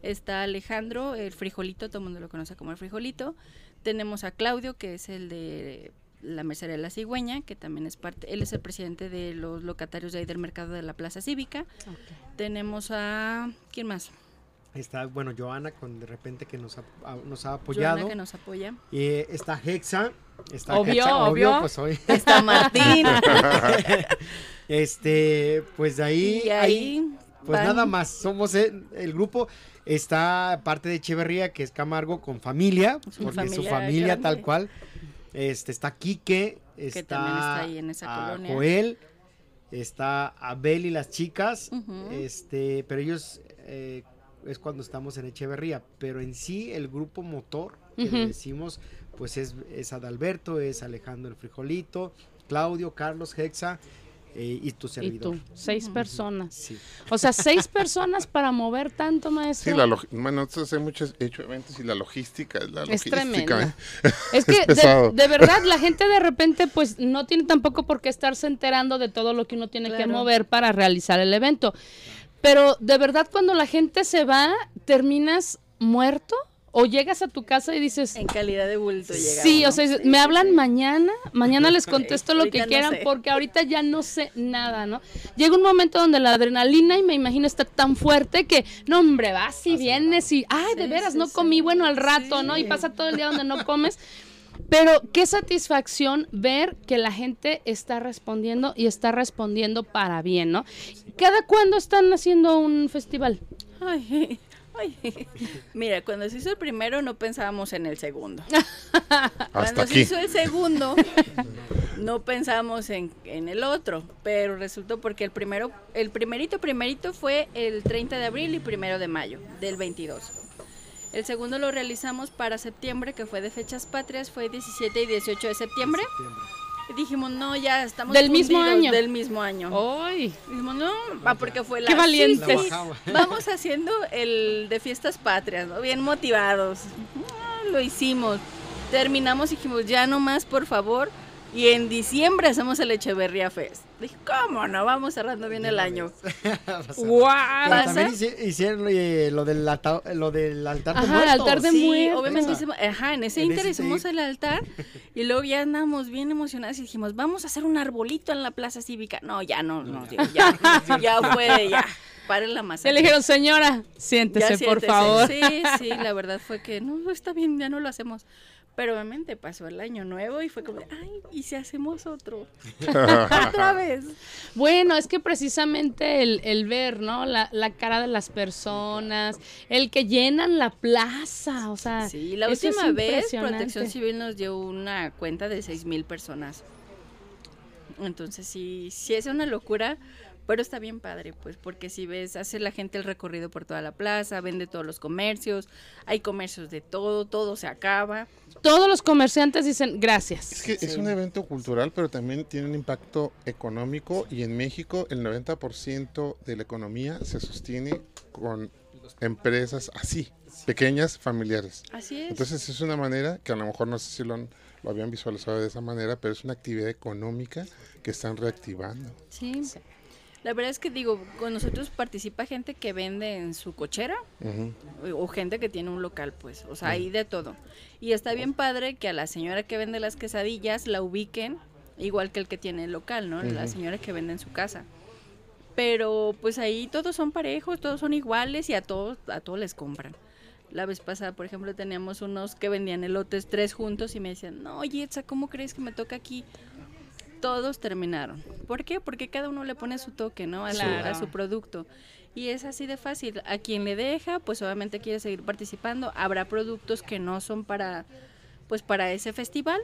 Está Alejandro, el frijolito, todo el mundo lo conoce como el frijolito. Tenemos a Claudio, que es el de la Mercería de la Cigüeña, que también es parte, él es el presidente de los locatarios de ahí del mercado de la Plaza Cívica. Tenemos a, ¿quién más? Está, bueno, Joana, con de repente que nos ha, a- nos ha Joana, apoyado. que nos apoya. Eh, está Hexa. Está Obvio, Hexa, obvio. pues hoy. [LAUGHS] Está Martín. [LAUGHS] Este, pues de ahí, y ahí, ahí, pues van- nada más. Somos el, el grupo. Está parte de Echeverría, que es Camargo, con familia, porque su familia familia grande. tal cual. Este, está Quique, está, también está ahí en esa a colonia. Joel, está Abel y las chicas, este, pero ellos eh, es cuando estamos en Echeverría, pero en sí el grupo motor que le decimos, pues es, es Adalberto, es Alejandro el Frijolito, Claudio, Carlos, Hexa eh, y tu Y servidor. tú, seis personas. Sí. O sea, seis personas para mover tanto, maestro. Sí, la bueno, nosotros hemos hecho, hecho eventos y la logística, la Es logística, tremenda. ¿eh? [LAUGHS] [LAUGHS] Es que de, verdad la gente de repente pues no tiene tampoco por qué estarse enterando de todo lo que uno tiene que mover para realizar el evento. Pero de verdad cuando la gente se va, terminas muerto o llegas a tu casa y dices, En calidad de bulto llegamos. sí, o sea, me hablan mañana, mañana les [LAUGHS] contesto lo que no quieran sé. porque ahorita ya no sé nada, ¿no? Llega un momento donde la adrenalina y me imagino está tan fuerte que, no hombre, vas y vienes y, ay, de Sí, veras, sí, no sí. comí, bueno, al rato, ¿no? Y pasa todo el día donde no [LAUGHS] comes. Pero qué satisfacción ver que la gente está respondiendo y está respondiendo para bien, ¿no? ¿Cada cuándo están haciendo un festival? Ay, [LAUGHS] Mira, cuando se hizo el primero no pensábamos en el segundo. [LAUGHS] Hasta Cuando se hizo el segundo no pensamos en, en el otro, pero resultó porque el primero, el primerito primerito fue el 30 de abril y primero de mayo del 22. El segundo lo realizamos para septiembre, que fue de fechas patrias, fue 17 y 18 de septiembre. Y dijimos, no, ya estamos Del mismo año. Del mismo año. ¡Ay! Dijimos, no, va porque fue la Qué valientes. Sí. Vamos haciendo el de fiestas patrias, ¿no? Bien motivados. Ah, lo hicimos. Terminamos y dijimos, ya no más, por favor. Y en diciembre hacemos el Echeverría Fest. Dije, ¿cómo no? Vamos cerrando bien el año. ¡Wow! [LAUGHS] También hici- hicieron eh, lo, del alta- lo del altar de Ajá, muertos. altar de Sí, muertos. obviamente hicimos, ajá, en ese En inter hicimos el altar y luego ya andamos bien emocionados y dijimos, vamos a hacer un arbolito en la plaza cívica. No, ya no, no, digo, ya, ya [LAUGHS] fue, ya, paren la masa. Ya le dijeron, señora, siéntese, por favor. Sí, sí, la verdad fue que no, está bien, ya no lo hacemos. Pero obviamente pasó el año nuevo y fue como, de, ay, ¿y si hacemos otro? [LAUGHS] Otra vez. Bueno, es que precisamente el, el ver, ¿no? La, la cara de las personas, el que llenan la plaza, o sea. Sí, la última vez. Protección Civil nos dio una cuenta de seis mil personas. Entonces sí, sí es una locura, pero está bien padre, pues, porque si ves, hace la gente el recorrido por toda la plaza, vende todos los comercios, hay comercios de todo, todo se acaba. Todos los comerciantes dicen Es gracias. que es un evento cultural, pero también tiene un impacto económico y en México el 90% de la economía se sostiene con empresas así, pequeñas, familiares. Así es. Entonces es una manera que a lo mejor no sé si lo, han- lo habían visualizado de esa manera, pero es una actividad económica que están reactivando. sí. La verdad es que digo, con nosotros participa gente que vende en su cochera, Ujú. o gente que tiene un local, pues, o sea, hay de todo. Y está bien padre que a la señora que vende las quesadillas la ubiquen igual que el que tiene el local, ¿no? La Ujú. señora que vende en su casa. Pero pues ahí todos son parejos, todos son iguales y a todos a todos les compran. La vez pasada, por ejemplo, teníamos unos que vendían elotes tres juntos y me decían, no, oye, Etza, ¿cómo crees que me toca aquí? Todos terminaron. ¿Por qué? Porque cada uno le pone su toque, ¿no? A, a su producto. Y es así de fácil. A quien le deja, pues obviamente quiere seguir participando. Habrá productos que no son para, pues para ese festival.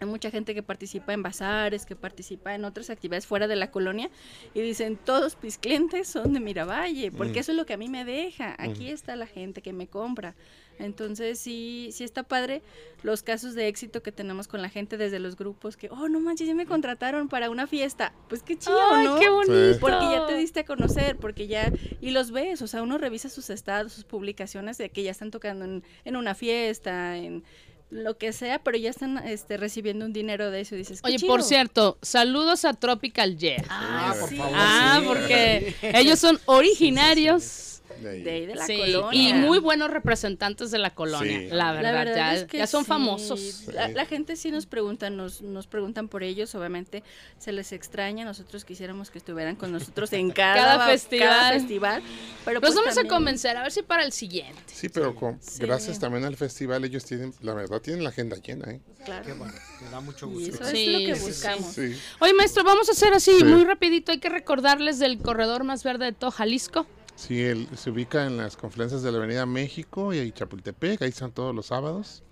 Hay mucha gente que participa en bazares, que participa en otras actividades fuera de la colonia y dicen, todos mis clientes son de Miravalle, porque Mm. eso es lo que a mí me deja. Aquí está la gente que me compra. Entonces sí, sí está padre los casos de éxito que tenemos con la gente desde los grupos que, oh, no manches, ya me contrataron para una fiesta. Pues qué chido, Ay, ¿no? qué bonito. Porque ya te diste a conocer, porque ya, y los ves, o sea, uno revisa sus estados, sus publicaciones de que ya están tocando en, en una fiesta, en lo que sea, pero ya están este, recibiendo un dinero de eso y dices, qué Oye, chido. por cierto, saludos a Tropical Yeah. Ah, por sí. favor. Ah, sí. porque ellos son originarios. De ahí. De ahí de la sí, colonia. y muy buenos representantes de la colonia, Sí. la verdad, La verdad ya, es que ya son sí. famosos. La, la gente sí nos pregunta, nos, nos preguntan por ellos, obviamente se les extraña, nosotros quisiéramos que estuvieran con nosotros en [LAUGHS] cada, Cada festival. cada festival, pero Los pues vamos a convencer, a ver si para el siguiente. Sí, pero con- Sí. gracias también al festival ellos tienen, la verdad, tienen la agenda llena, ¿eh? Claro. Qué bueno, me da mucho Y gusto. eso Sí, es lo que buscamos. Sí. Oye, maestro, vamos a hacer así, Sí. muy rapidito, hay que recordarles del corredor más verde de todo Jalisco. Sí, él se ubica en las confluencias de la Avenida México y Chapultepec, ahí están todos los sábados.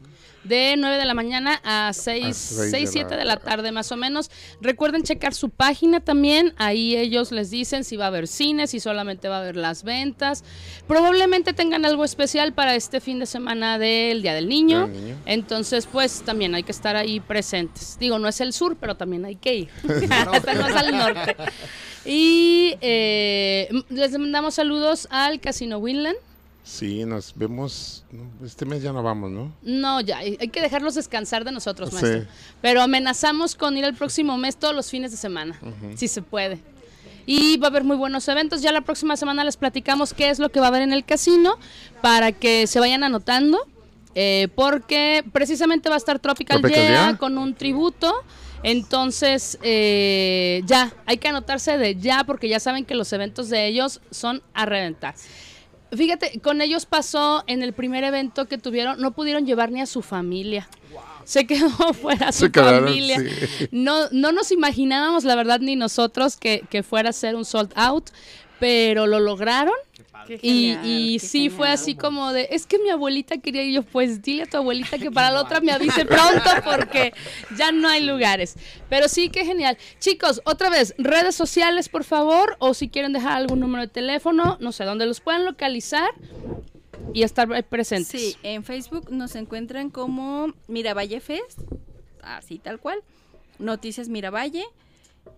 De 9 de la mañana a 6, A seis 6 de 7 la de la tarde. más o menos. Recuerden checar su página también. Ahí ellos les dicen si va a haber cine, si solamente va a haber las ventas. Probablemente tengan algo especial para este fin de semana del Día del Niño. Día del Niño. Entonces, pues también hay que estar ahí presentes. Digo, no es el sur, pero también hay que ir. [LAUGHS] [LAUGHS] Está más al norte. Y eh, les mandamos saludos al Casino Winland. Sí, nos vemos, este mes ya no vamos, ¿no? No, ya, hay que dejarlos descansar de nosotros, Sí. maestro. Pero amenazamos con ir el próximo mes todos los fines de semana, si se puede. Y va a haber muy buenos eventos. Ya la próxima semana les platicamos qué es lo que va a haber en el casino para que se vayan anotando. eh, porque precisamente va a estar Tropical, Tropical Yeah Yeah. con un tributo. Entonces, eh, ya, hay que anotarse de ya porque ya saben que los eventos de ellos son a reventar. Fíjate, con ellos pasó en el primer evento que tuvieron, no pudieron llevar ni a su familia. Se quedó [LAUGHS] fuera su quedaron, familia. sí. No, no nos imaginábamos, la verdad, ni nosotros que, que fuera a ser un sold out, pero lo lograron. Y, sí fue así como de, es que mi abuelita quería ir, yo pues dile a tu abuelita que para la otra me avise pronto porque ya no hay lugares. Pero sí, qué genial. Chicos, otra vez, redes sociales, por favor, o si quieren dejar algún número de teléfono, no sé, donde los puedan localizar y estar presentes. Sí, en Facebook nos encuentran como Miravalle Fest, así tal cual, Noticias Miravalle,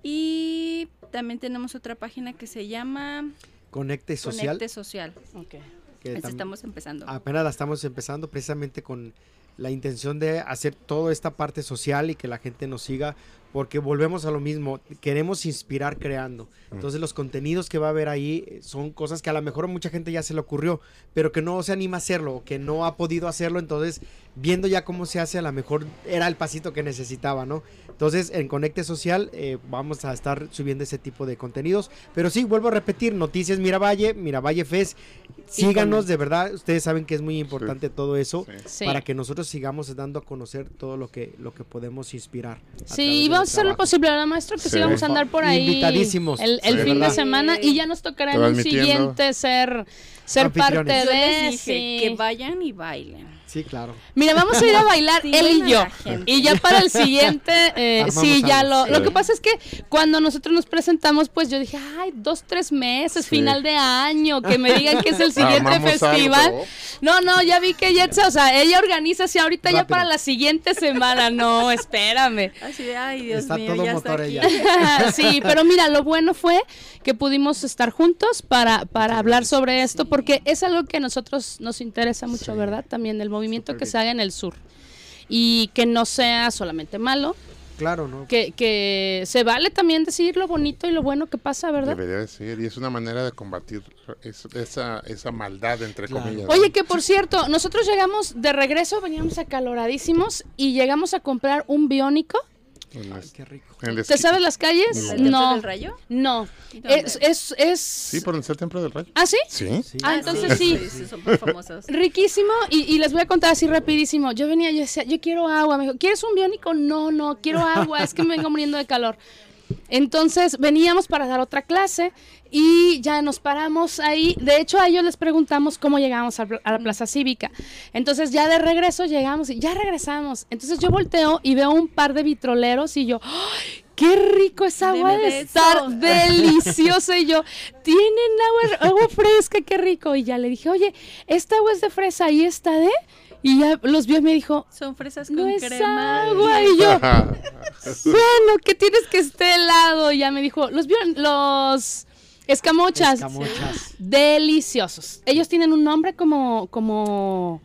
y también tenemos otra página que se llama Conecte Social. Conecte Social. Ok. que estamos empezando. Apenas la estamos empezando precisamente con la intención de hacer toda esta parte social y que la gente nos siga, porque volvemos a lo mismo, queremos inspirar creando. Entonces los contenidos que va a haber ahí eh, son cosas que a lo mejor a mucha gente ya se le ocurrió, pero que no se anima a hacerlo, o que no ha podido hacerlo, entonces viendo ya cómo se hace, a lo mejor era el pasito que necesitaba, ¿no? Entonces en Conecte Social eh, vamos a estar subiendo ese tipo de contenidos, pero sí, vuelvo a repetir, Noticias Miravalle, Miravalle Fest, síganos, de verdad, ustedes saben que es muy importante todo eso, Sí. Para que nosotros sigamos dando a conocer todo lo que, lo que podemos inspirar. a Sí, vamos a hacer lo posible, ¿verdad, maestro? Que sí, Sí. vamos a andar por ahí. Invitadísimos. El, el Sí. fin de semana y ya nos tocará en un siguiente ser, ser parte. Yo de. les dije sí. que vayan y bailen. Sí, claro. Mira, vamos a ir a [LAUGHS] bailar él y yo. Y ya para el siguiente, [LAUGHS] eh, sí, ya lo. Lo que pasa es que cuando nosotros nos presentamos, pues yo dije, ay, dos, tres meses, Sí. final de año, que me digan que es el [LAUGHS] siguiente festival. algo. No, no, ya vi que Yetza, o sea, ella organiza así ahorita ya para la siguiente semana. No, espérame. Así de, ay, Dios Está mío, todo ya motor está aquí. ella. sí, pero mira, lo bueno fue que pudimos estar juntos para, para hablar sobre esto, porque es algo que a nosotros nos interesa mucho, ¿verdad? También el movimiento Súper que bien. se haga en el sur. Y que no sea solamente malo, Claro, ¿no? que, que se vale también decir lo bonito y lo bueno que pasa, ¿verdad? Debería de ser, y es una manera de combatir es- esa, esa maldad, entre Claro. comillas. ¿no? Oye, que por cierto, nosotros llegamos de regreso, veníamos acaloradísimos y llegamos a comprar un biónico. Ay, qué rico. el ¿Te sabes las calles? No. ¿El templo No, del rayo? no. Es, es, es... Sí, por el templo del rayo. ¿Ah, sí? Sí. Sí. Ah, entonces sí. Sí, son muy famosos. Riquísimo, y, y les voy a contar así rapidísimo. Yo venía, yo decía, yo quiero agua. Me dijo, ¿quieres un biónico? No, no, quiero agua, es que me vengo muriendo de calor. Entonces veníamos para dar otra clase y ya nos paramos ahí. De hecho, a ellos les preguntamos cómo llegamos a, la plaza cívica. Entonces ya de regreso llegamos y ya regresamos. Entonces yo volteo y veo un par de vitroleros y yo, ¡ay! ¡Qué rico esa agua Deme de estar! eso. Delicioso. Y yo, tienen agua, agua fresca, qué rico. Y ya le dije, oye, esta agua es de fresa y esta de... Y ya los vio y me dijo, Son fresas no con es crema. agua. Y yo, [LAUGHS] bueno, ¿qué tienes que esté helado? Y ya me dijo, los, bion- los escamochas. Escamochas. Deliciosos. Ellos tienen un nombre como, como,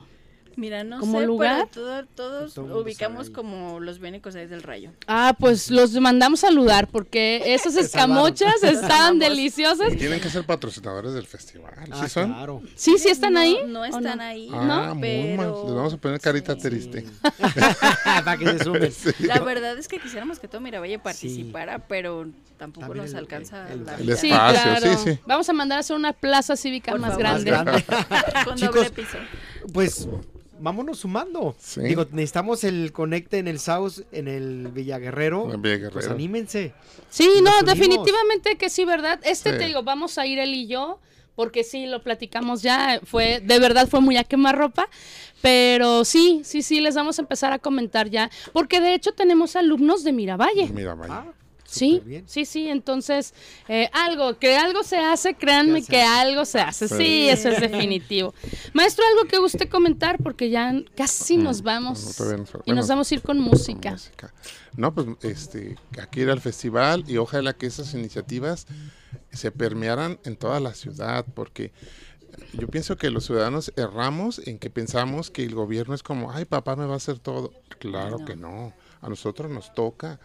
Mira, no ¿Como sé, lugar? pero todo- todos Todo el mundo ubicamos como los biónicos ahí del rayo. ah, pues los mandamos saludar porque esos escamochas amamos. deliciosas. Tienen que ser patrocinadores del festival. Ah, ¿Sí son? claro. Sí, sí están no, ahí. No ¿o están no? ahí. Ah, mal. pero... Les vamos a poner carita triste. [LAUGHS] [LAUGHS] Para que se sumen. La verdad es que quisiéramos que todo Miravalle participara, pero tampoco También nos el- alcanza el- la el vida. Sí, espacio, claro. sí, sí. Vamos a mandar a hacer una plaza cívica Por más favor. Más grande. grande. [LAUGHS] Con Chicos, doble piso. Pues vámonos sumando. Sí. Digo, necesitamos el conecte en el South, en el Villaguerrero. En Villaguerrero. Pues anímense. Sí, no, unimos. definitivamente que sí, ¿verdad? Este Sí. te digo, vamos a ir él y yo, porque sí, lo platicamos ya, fue, de verdad fue muy a quemarropa, pero sí, sí, sí, les vamos a empezar a comentar ya, porque de hecho tenemos alumnos de Miravalle. Mira, vaya. Ah, Sí, sí, sí, entonces, eh, algo, que algo se hace, créanme se que hace. algo se hace, sí, Sí. eso es definitivo. Maestro, algo que guste comentar, porque ya casi nos vamos no, todavía no, y bueno. nos vamos a ir con música. música. No, pues este, aquí era el festival y ojalá que esas iniciativas se permearan en toda la ciudad, porque yo pienso que los ciudadanos erramos en que pensamos que el gobierno es como, ay, papá me va a hacer todo. Claro que no. A nosotros nos toca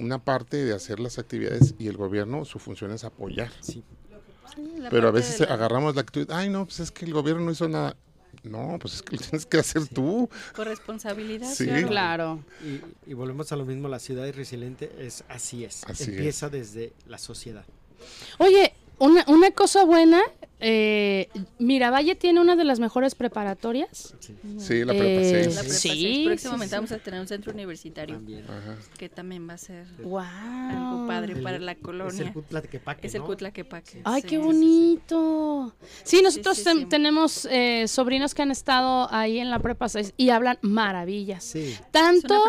una parte de hacer las actividades y el gobierno su función es apoyar. Sí. Pero a veces la agarramos la actitud, ay, no, pues es que el gobierno no hizo nada. No, pues es que lo [LAUGHS] tienes que hacer tú. Corresponsabilidad. Sí. claro. Claro. Y, y volvemos a lo mismo, la ciudad y resiliente es así es. Así Empieza desde la sociedad. Oye, una, una cosa buena, eh, Miravalle tiene una de las mejores preparatorias. Sí, la prepa Eh, seis, La sí. prepa Sí, seis. Próximamente sí, sí. vamos a tener un centro universitario También. Que también va a ser Wow. algo padre para la Es el colonia. Cutlaquepaque, Es el ¿no? Cutlaquepaque. Ay, sí. qué bonito. Sí, nosotros sí, sí. tenemos eh, sobrinos que han estado ahí en la prepa 6 y hablan maravillas. Sí. Es Tanto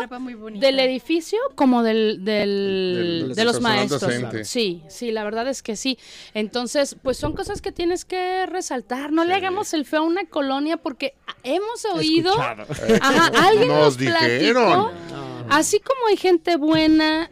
del edificio como del, del- Del- de los maestros. docente. Sí, sí, la verdad es que sí. Entonces, pues son cosas que tienes que resaltar. No le hagamos el feo a una colonia porque hemos oído, ajá, alguien nos, Nos dijeron. platicó, No. así como hay gente buena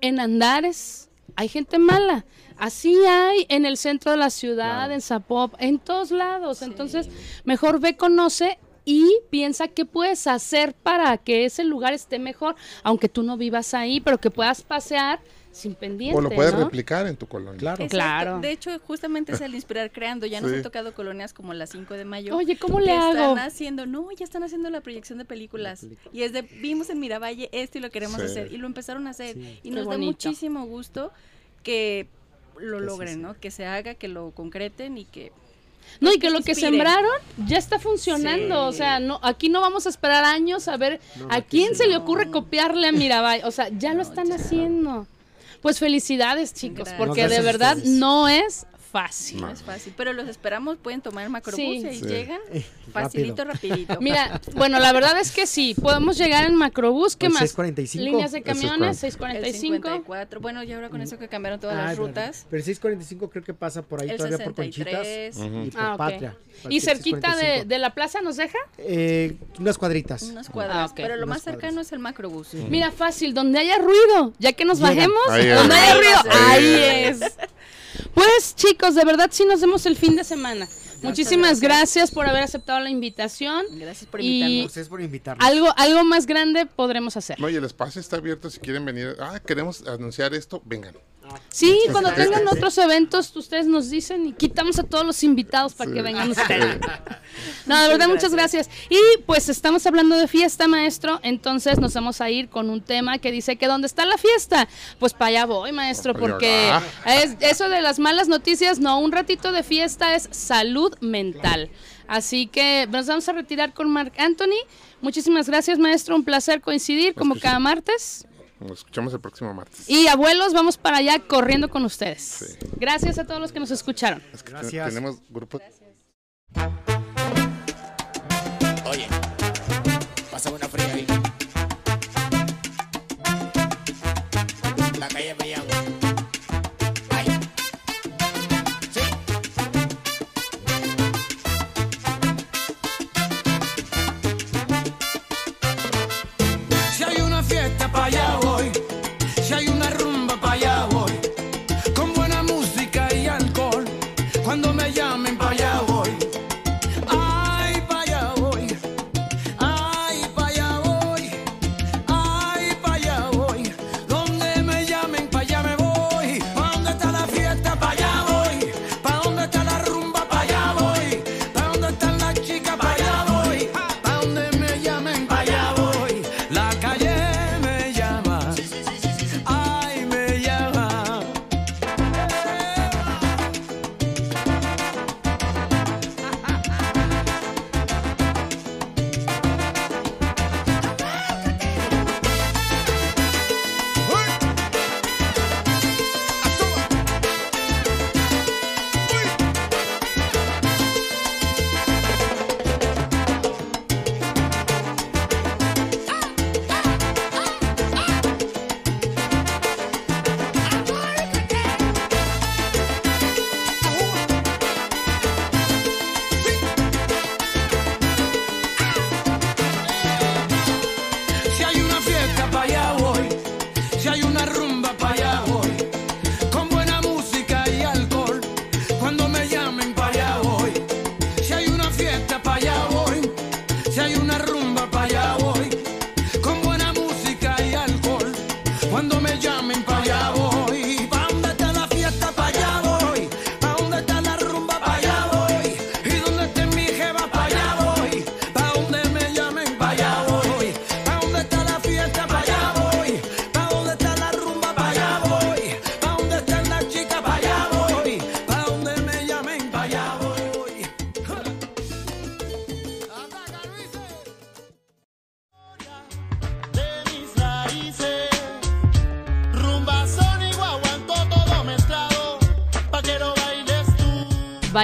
en Andares, hay gente mala. Así hay en el centro de la ciudad, Claro. en Zapop, en todos lados. Entonces, mejor ve, conoce y piensa qué puedes hacer para que ese lugar esté mejor, aunque tú no vivas ahí, pero que puedas pasear sin pendiente. O lo puedes ¿no? replicar en tu colonia. Claro. Exacto. Claro. De hecho, justamente es el inspirar creando. Ya nos Sí. han tocado colonias como la 5 de mayo. Oye, ¿cómo le hago? Están haciendo, no, ya están haciendo la proyección de películas. Y es de, vimos en Miravalle esto y lo queremos Sí. hacer. Y lo empezaron a hacer. Sí. Y Qué nos da muchísimo gusto que lo Que logren. ¿no? Que se haga, que lo concreten y que... No, y que lo que sembraron ya está funcionando. O sea, no, aquí no vamos a esperar años a ver No, a quién sí. se le ocurre copiarle a Mirabai. O sea, ya lo están ya. haciendo. Pues felicidades, chicos, Gracias. porque No, de verdad no es fácil. No es fácil. Pero los esperamos, pueden tomar el macrobús Sí. y ahí Sí. llegan. Facilito, rapidito. [LAUGHS] Mira, bueno, la verdad es que sí, podemos llegar en macrobús, ¿qué El más? 645. Líneas de camiones, cuál. el 645. 54. Bueno, y ahora con eso que cambiaron todas Ah, las rutas. Pero el 645 creo que pasa por ahí El todavía por Conchitas 63. y por Ah. Patria. ¿Y cerquita de, 645. de la plaza nos deja? Eh, unas cuadritas. Unas cuadras. Ah. Pero lo Unas más cercano cuadras. es el macrobús. Mira, fácil, donde haya ruido, ya que nos bajemos, Ahí es. donde haya ruido, Ahí es. Pues chicos, de verdad sí nos vemos el fin de semana. Muchísimas gracias. por haber aceptado la invitación. Gracias por invitarnos. Ustedes por invitarnos. Algo, algo más grande podremos hacer. No, y el espacio está abierto si quieren venir. Ah, queremos anunciar esto, vengan. Sí, cuando gracias. tengan otros eventos, ustedes nos dicen y quitamos a todos los invitados para que vengan ustedes. [LAUGHS] No, de verdad, muchas gracias. Y pues estamos hablando de fiesta, maestro, entonces nos vamos a ir con un tema que dice que ¿dónde está la fiesta? Pues para allá voy, maestro, porque es, eso de las malas noticias, no, un ratito de fiesta es salud mental. Así que nos vamos a retirar con Mark Anthony. Muchísimas gracias, maestro, un placer coincidir como que sí. cada martes. Nos escuchamos el próximo martes. Y abuelos, vamos para allá corriendo con ustedes. Sí. Gracias a todos los que nos escucharon. Es que te- Gracias. tenemos grupos. Oye,